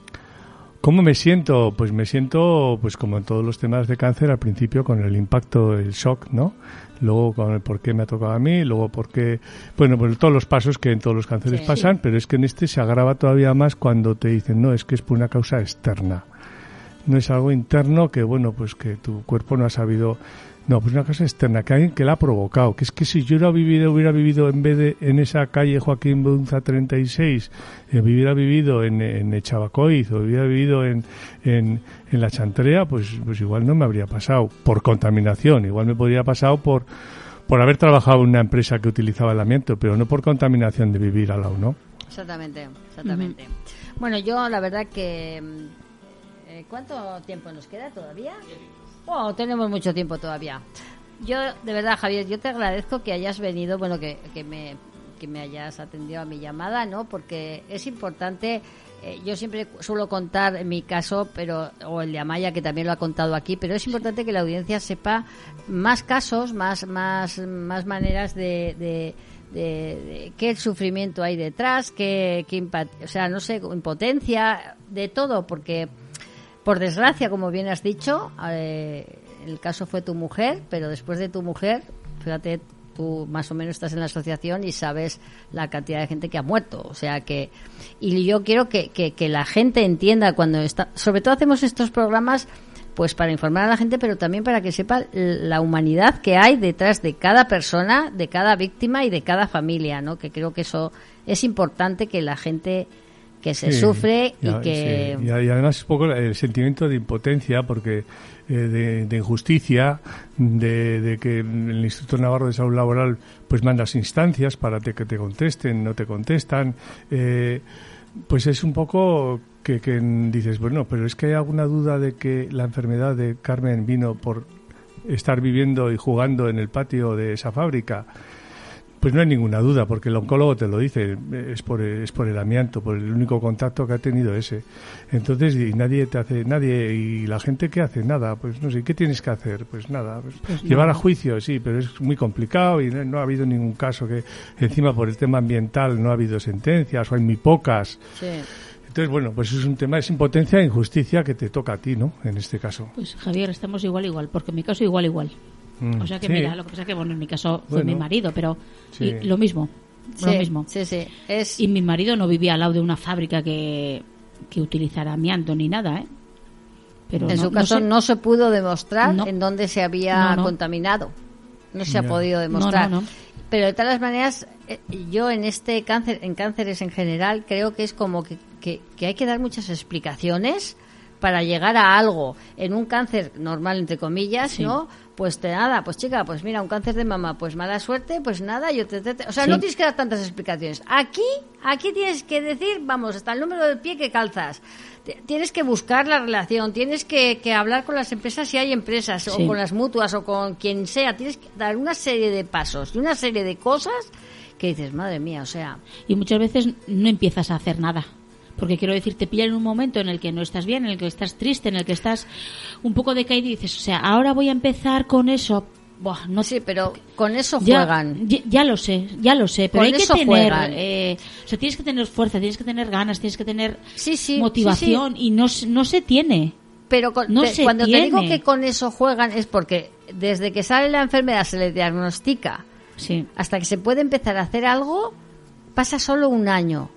¿Cómo me siento? Pues me siento, pues como en todos los temas de cáncer, al principio con el impacto, el shock, ¿no? Luego con el por qué me ha tocado a mí, luego por qué, bueno, pues todos los pasos que en todos los cánceres Sí. pasan, pero es que en este se agrava todavía más cuando te dicen, no, es que es por una causa externa. No es algo interno que, bueno, pues que tu cuerpo no ha sabido no, pues una causa externa, que alguien que la ha provocado. Que es que si yo hubiera vivido, hubiera vivido en vez de en esa calle Joaquín Bunza 36, eh, hubiera vivido en, en Echabacoiz o hubiera vivido en, en, en La Chantrea, pues, pues igual no me habría pasado por contaminación. Igual me podría pasado por, por haber trabajado en una empresa que utilizaba el amianto, pero no por contaminación de vivir al lado, ¿no? Exactamente, exactamente. Bueno, yo la verdad que... eh, ¿Cuánto tiempo nos queda todavía? Oh, tenemos mucho tiempo todavía. Yo, de verdad, Javier, yo te agradezco que hayas venido, bueno, que, que me que me hayas atendido a mi llamada, ¿no? Porque es importante, eh, yo siempre suelo contar en mi caso, pero o el de Amaya que también lo ha contado aquí, pero es importante que la audiencia sepa más casos, más más más maneras de, de de, de qué sufrimiento hay detrás, qué, qué o sea, no sé, impotencia, de todo, porque por desgracia, como bien has dicho, eh, el caso fue tu mujer, pero después de tu mujer, fíjate, tú más o menos estás en la asociación y sabes la cantidad de gente que ha muerto. O sea que, y yo quiero que, que, que la gente entienda cuando está, sobre todo hacemos estos programas pues para informar a la gente, pero también para que sepa la humanidad que hay detrás de cada persona, de cada víctima y de cada familia, ¿no? Que creo que eso es importante que la gente que se Sí, sufre y que sí. y, y además es un poco el sentimiento de impotencia porque eh, de, de injusticia de, de que el Instituto Navarro de Salud Laboral pues mandas instancias para te- que te contesten no te contestan eh, pues es un poco que, que dices bueno pero es que hay alguna duda de que la enfermedad de Carmen vino por estar viviendo y jugando en el patio de esa fábrica pues no hay ninguna duda, porque el oncólogo te lo dice, es por, es por el amianto, por el único contacto que ha tenido ese. Entonces, y nadie te hace, nadie, y la gente que hace nada, pues no sé, ¿qué tienes que hacer? Pues nada, pues Pues llevar a juicio, sí, pero es muy complicado y no, no ha habido ningún caso que, encima por el tema ambiental no ha habido sentencias o hay muy pocas. sí. Entonces, bueno, pues es un tema, es impotencia e injusticia que te toca a ti, ¿no? En este caso. Pues Javier, estamos igual, igual, porque en mi caso igual, igual. Mm, O sea que sí. mira, lo que pasa que, bueno, en mi caso fue Bueno. mi marido, pero Sí. y lo mismo, lo Sí, mismo. Sí, sí. Es, Y mi marido no vivía al lado de una fábrica que, que utilizara amianto ni nada, ¿eh? Pero en no- su caso no se pudo demostrar No. en dónde se había No, no. contaminado. No se ha podido demostrar. No, no, no. Pero de todas maneras, eh, yo en este cáncer, en cánceres en general, creo que es como que, que, que hay que dar muchas explicaciones para llegar a algo. En un cáncer normal, entre comillas, Sí. ¿no? Pues te nada, pues chica, pues mira, un cáncer de mama, pues mala suerte, pues nada, yo te, te- te- o sea, Sí. no tienes que dar tantas explicaciones. Aquí, aquí tienes que decir, vamos, hasta el número del pie que calzas. Tienes que buscar la relación, tienes que, que hablar con las empresas si hay empresas, Sí. o con las mutuas, o con quien sea. Tienes que dar una serie de pasos y una serie de cosas que dices, madre mía, o sea, Y muchas veces no empiezas a hacer nada. Porque quiero decir, te pillan en un momento en el que no estás bien, en el que estás triste, en el que estás un poco decaído y dices, o sea, ahora voy a empezar con eso. Buah, no sí, pero con eso juegan. Ya, ya lo sé, ya lo sé, pero Con hay que eso tener, juegan. eh, o sea, tienes que tener fuerza, tienes que tener ganas, tienes que tener Sí, sí, motivación y no, se- no se tiene. Pero con- No te- se cuando te digo que con eso juegan es porque desde que sale la enfermedad se le diagnostica hasta que se puede empezar a hacer algo, pasa solo un año.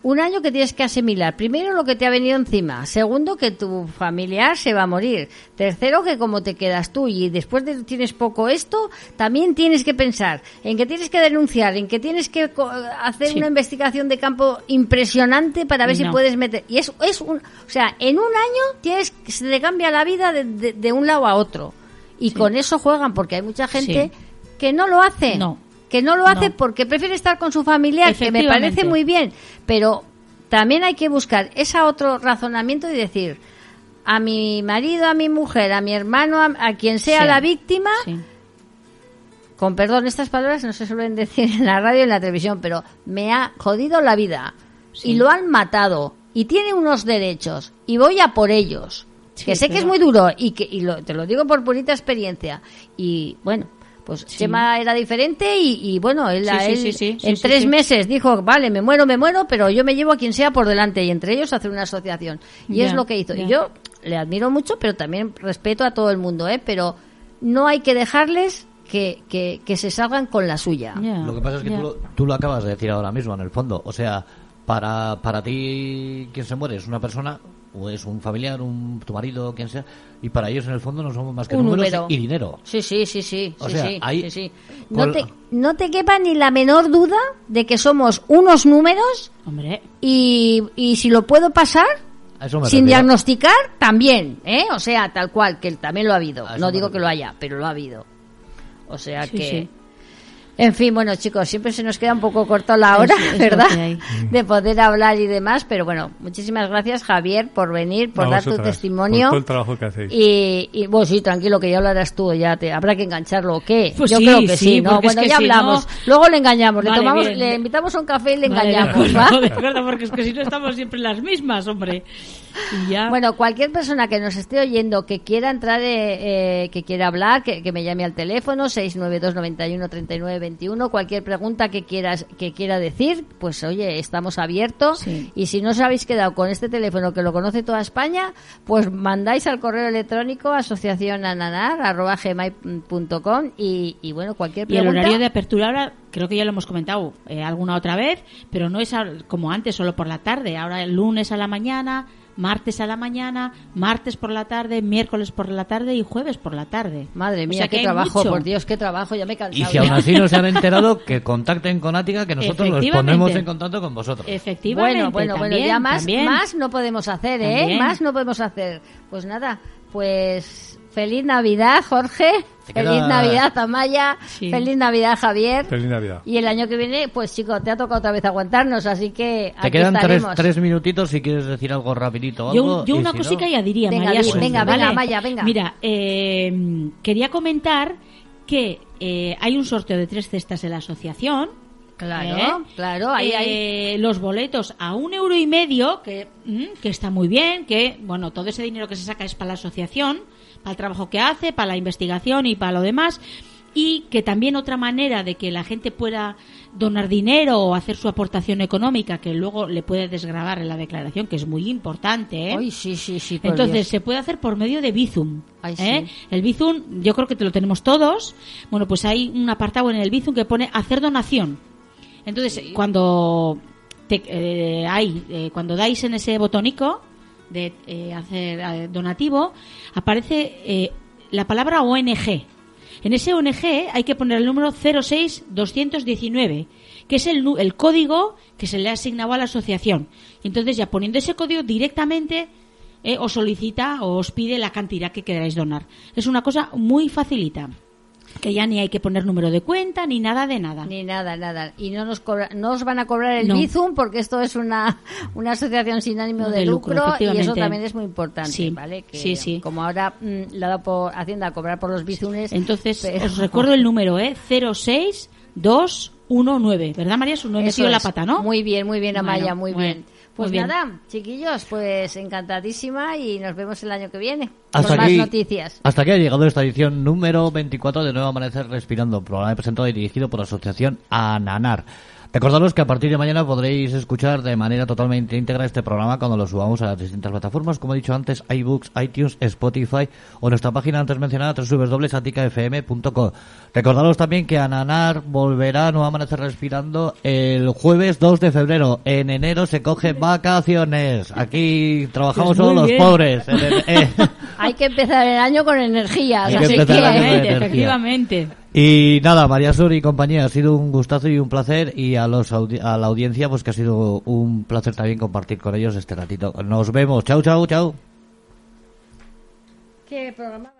Un año que tienes que asimilar. Primero, lo que te ha venido encima. Segundo, que tu familiar se va a morir. Tercero, que como te quedas tú y después de tienes poco esto, también tienes que pensar en que tienes que denunciar, en que tienes que hacer Sí. una investigación de campo impresionante para ver si puedes meter. Y es, es un, o sea, en un año tienes, se te cambia la vida de, de- de un lado a otro. Y con eso juegan, porque hay mucha gente Sí. que no lo hace No. Que no lo hace No. porque prefiere estar con su familiar, que me parece muy bien, pero también hay que buscar ese otro razonamiento y decir a mi marido, a mi mujer, a mi hermano, a, a quien sea Sí. la víctima, Sí. con perdón, estas palabras no se suelen decir en la radio y en la televisión, pero me ha jodido la vida Sí. y lo han matado y tiene unos derechos y voy a por ellos. Que sé que es muy duro y que y lo- te lo digo por purita experiencia. Y bueno, Pues Chema era diferente y, y bueno, él, Sí, a sí, él sí, sí, sí, en sí, tres sí. meses dijo, vale, me muero, me muero, pero yo me llevo a quien sea por delante y entre ellos hacer una asociación. Y es lo que hizo. Y yo le admiro mucho, pero también respeto a todo el mundo, ¿eh? Pero no hay que dejarles que, que, que se salgan con la suya. Ya, Lo que pasa es que tú lo, tú lo acabas de decir ahora mismo, en el fondo. O sea, para, para ti, quien se muere es una persona, o es un familiar, un, tu marido, quien sea, y para ellos, en el fondo, no somos más que Un números número. y dinero. Sí, sí, sí, sí. O sí, sea, sí, ahí- sí, No, te, no te quepa ni la menor duda de que somos unos números Hombre, y, y si lo puedo pasar, sin refiero. diagnosticar, también, ¿eh? O sea, tal cual, que también lo ha habido. No digo que lo haya, pero lo ha habido. O sea Sí, que... En fin, bueno, chicos, siempre se nos queda un poco corto la hora, es ¿verdad? De poder hablar y demás, pero bueno, muchísimas gracias, Javier, por venir, por A dar tu testimonio. Por todo el trabajo que hacéis. Y, y bueno, sí, tranquilo, que ya hablarás tú, ya te habrá que engancharlo o qué. Pues Yo sí, creo que sí, sí, ¿no? es Bueno, que ya si hablamos. no- Luego le engañamos, le tomamos, bien. le invitamos a un café y le Vale, engañamos, ¿va? acuerdo, de acuerdo, porque es que si no estamos siempre las mismas, hombre. Y ya. Bueno, cualquier persona que nos esté oyendo que quiera entrar, eh, eh, que quiera hablar, que, que me llame al teléfono 692 91 39 21, cualquier pregunta que quieras que quiera decir, pues oye, estamos abiertos. Sí. Y si no os habéis quedado con este teléfono que lo conoce toda España, pues mandáis al correo electrónico asociacionananar@gmail.com y, y bueno, cualquier Y el pregunta. horario de apertura ahora, creo que ya lo hemos comentado eh, alguna otra vez, pero no es como antes, solo por la tarde. Ahora el lunes a la mañana, martes a la mañana, martes por la tarde, miércoles por la tarde y jueves por la tarde. Madre O mía, sea qué trabajo, mucho. por Dios, qué trabajo, ya me he cansado. Y si aún así no se han enterado, que contacten con Ática, que nosotros los ponemos en contacto con vosotros. Efectivamente. Bueno, bueno, bueno, ya más, también. más no podemos hacer, ¿eh? También. Más no podemos hacer. Pues nada, pues feliz Navidad, Jorge. Feliz queda- Navidad, Amaya. Sí. Feliz Navidad, Javier. Feliz Navidad. Y el año que viene, pues chico, te ha tocado otra vez aguantarnos, así que Te aquí quedan tres, tres minutitos si quieres decir algo rapidito. Yo, yo una si no- cosica ya diría, Venga, María. venga, ¿vale? venga, venga. Mira, eh, quería comentar que eh, hay un sorteo de tres cestas en la asociación. Claro, ¿eh? claro, ahí, ahí. Eh, los boletos a un euro y medio, que, mm, que está muy bien, que, bueno, todo ese dinero que se saca es para la asociación, el trabajo que hace, para la investigación y para lo demás. Y que también otra manera de que la gente pueda donar dinero o hacer su aportación económica, que luego le puede desgravar en la declaración, que es muy importante, ¿eh? Ay, sí, sí, sí. Entonces, Dios. se puede hacer por medio de Bizum. Ay, ¿eh? sí. El Bizum, yo creo que te lo tenemos todos. Bueno, pues hay un apartado en el Bizum que pone hacer donación. Entonces, cuando te, eh, hay, eh, cuando dais en ese botonico de eh, hacer eh, donativo, aparece eh, la palabra ONG. En ese ONG hay que poner el número 06219, que es el, el código que se le ha asignado a la asociación. Entonces ya poniendo ese código directamente eh, os solicita o os pide la cantidad que queráis donar. Es una cosa muy facilita, que ya ni hay que poner número de cuenta ni nada de nada. Ni nada, nada. Y no nos cobra- no os van a cobrar el No. Bizum porque esto es una, una asociación sin ánimo No de, de lucro, lucro, y eso también es muy importante, Sí, ¿vale? Que sí, sí. Como ahora mm, le ha dado por Hacienda a cobrar por los Bizunes. Entonces, pero- os recuerdo el número, ¿eh? 06219, ¿verdad, María? Su no he metido la pata, ¿no? Muy bien, muy bien, Bueno, Amaya, muy bueno, bien. Pues muy bien. nada, chiquillos, pues encantadísima y nos vemos el año que viene Hasta con aquí, más noticias. hasta aquí ha llegado esta edición número 24 de Nuevo Amanecer Respirando, programa presentado y dirigido por la Asociación Ananar. Recordaros que a partir de mañana podréis escuchar de manera totalmente íntegra este programa cuando lo subamos a las distintas plataformas, como he dicho antes, iBooks, iTunes, Spotify o nuestra página antes mencionada www.aticafm.com. Recordaros también que Ananar volverá a Nuevo Amanecer Respirando el jueves 2 de febrero. En enero se coge vacaciones. Aquí trabajamos Pues todos los bien. pobres. En el- eh. Hay que empezar el año con energía. Hay que sea, empezar el año con Efectivamente, energía. efectivamente. Y nada, María Sur y compañía, ha sido un gustazo y un placer. Y a, los audi- a la audiencia, pues que ha sido un placer también compartir con ellos este ratito. Nos vemos. Chau, chau, chau. ¿Qué programa?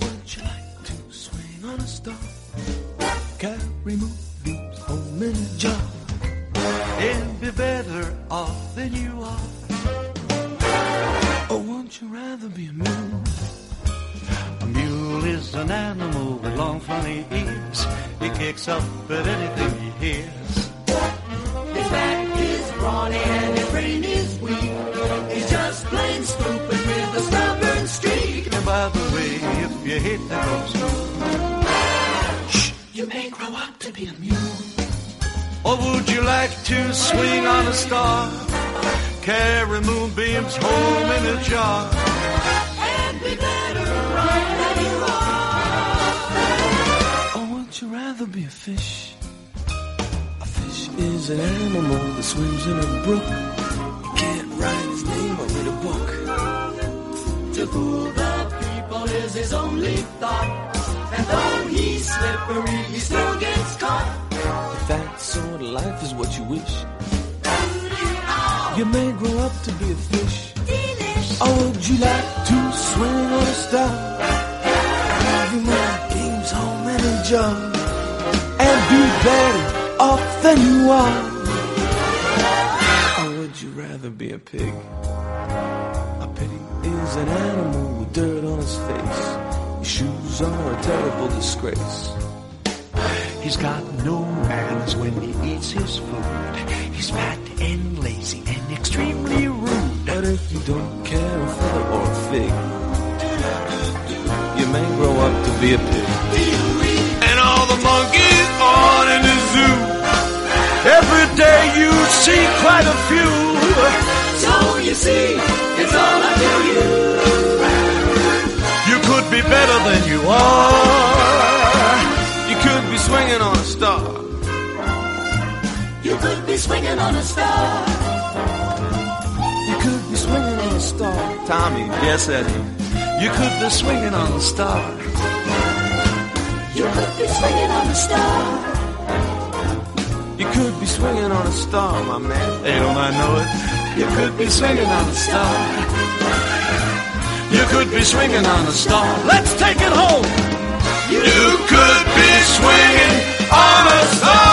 Would you like to swing on a star? Carry movies home in a jar. And be better off than you are. Or won't you rather be a mule? A mule is an animal with long funny ears. He kicks up at anything he hears. His back is brawny and his brain is weak. He's just plain stupid with a stubborn streak. And by the way, if you hate go smooth. Shh, you may grow up to be a mule. Or would you like to swing on a star? Carry moonbeams home in a jar. And be better right than you are. Or oh, would you rather be a fish? A fish is an animal that swims in a brook. You can't write his name or read a book. To fool the people is his only thought. And though he's slippery, he still gets caught. If that sort of life is what you wish, you may grow up to be a fish. Or oh, would you like to swing on a star? Carry more games home in a jar. And be better off than you are. Or would you rather be a pig? A pig is an animal with dirt on his face. His shoes are a terrible disgrace. He's got no manners when he eats his food. He's fat and lazy and extremely rude. But if you don't care a feather or a fig, you may grow up to be a pig. And all the monkeys on in the zoo. Every day you see quite a few. So you see, it's all up to you. You could be better than you are. You could be swinging on a star. You could be swinging on a star. You could be swinging on a star. Tommy, yes, Eddie. You could be swinging on a star. You could be swinging on a star. You could be swinging on a star, my man. Hey, don't I know it? You could be swinging on a star. You could be swinging on a star. Let's take it home. You could be swinging on a star.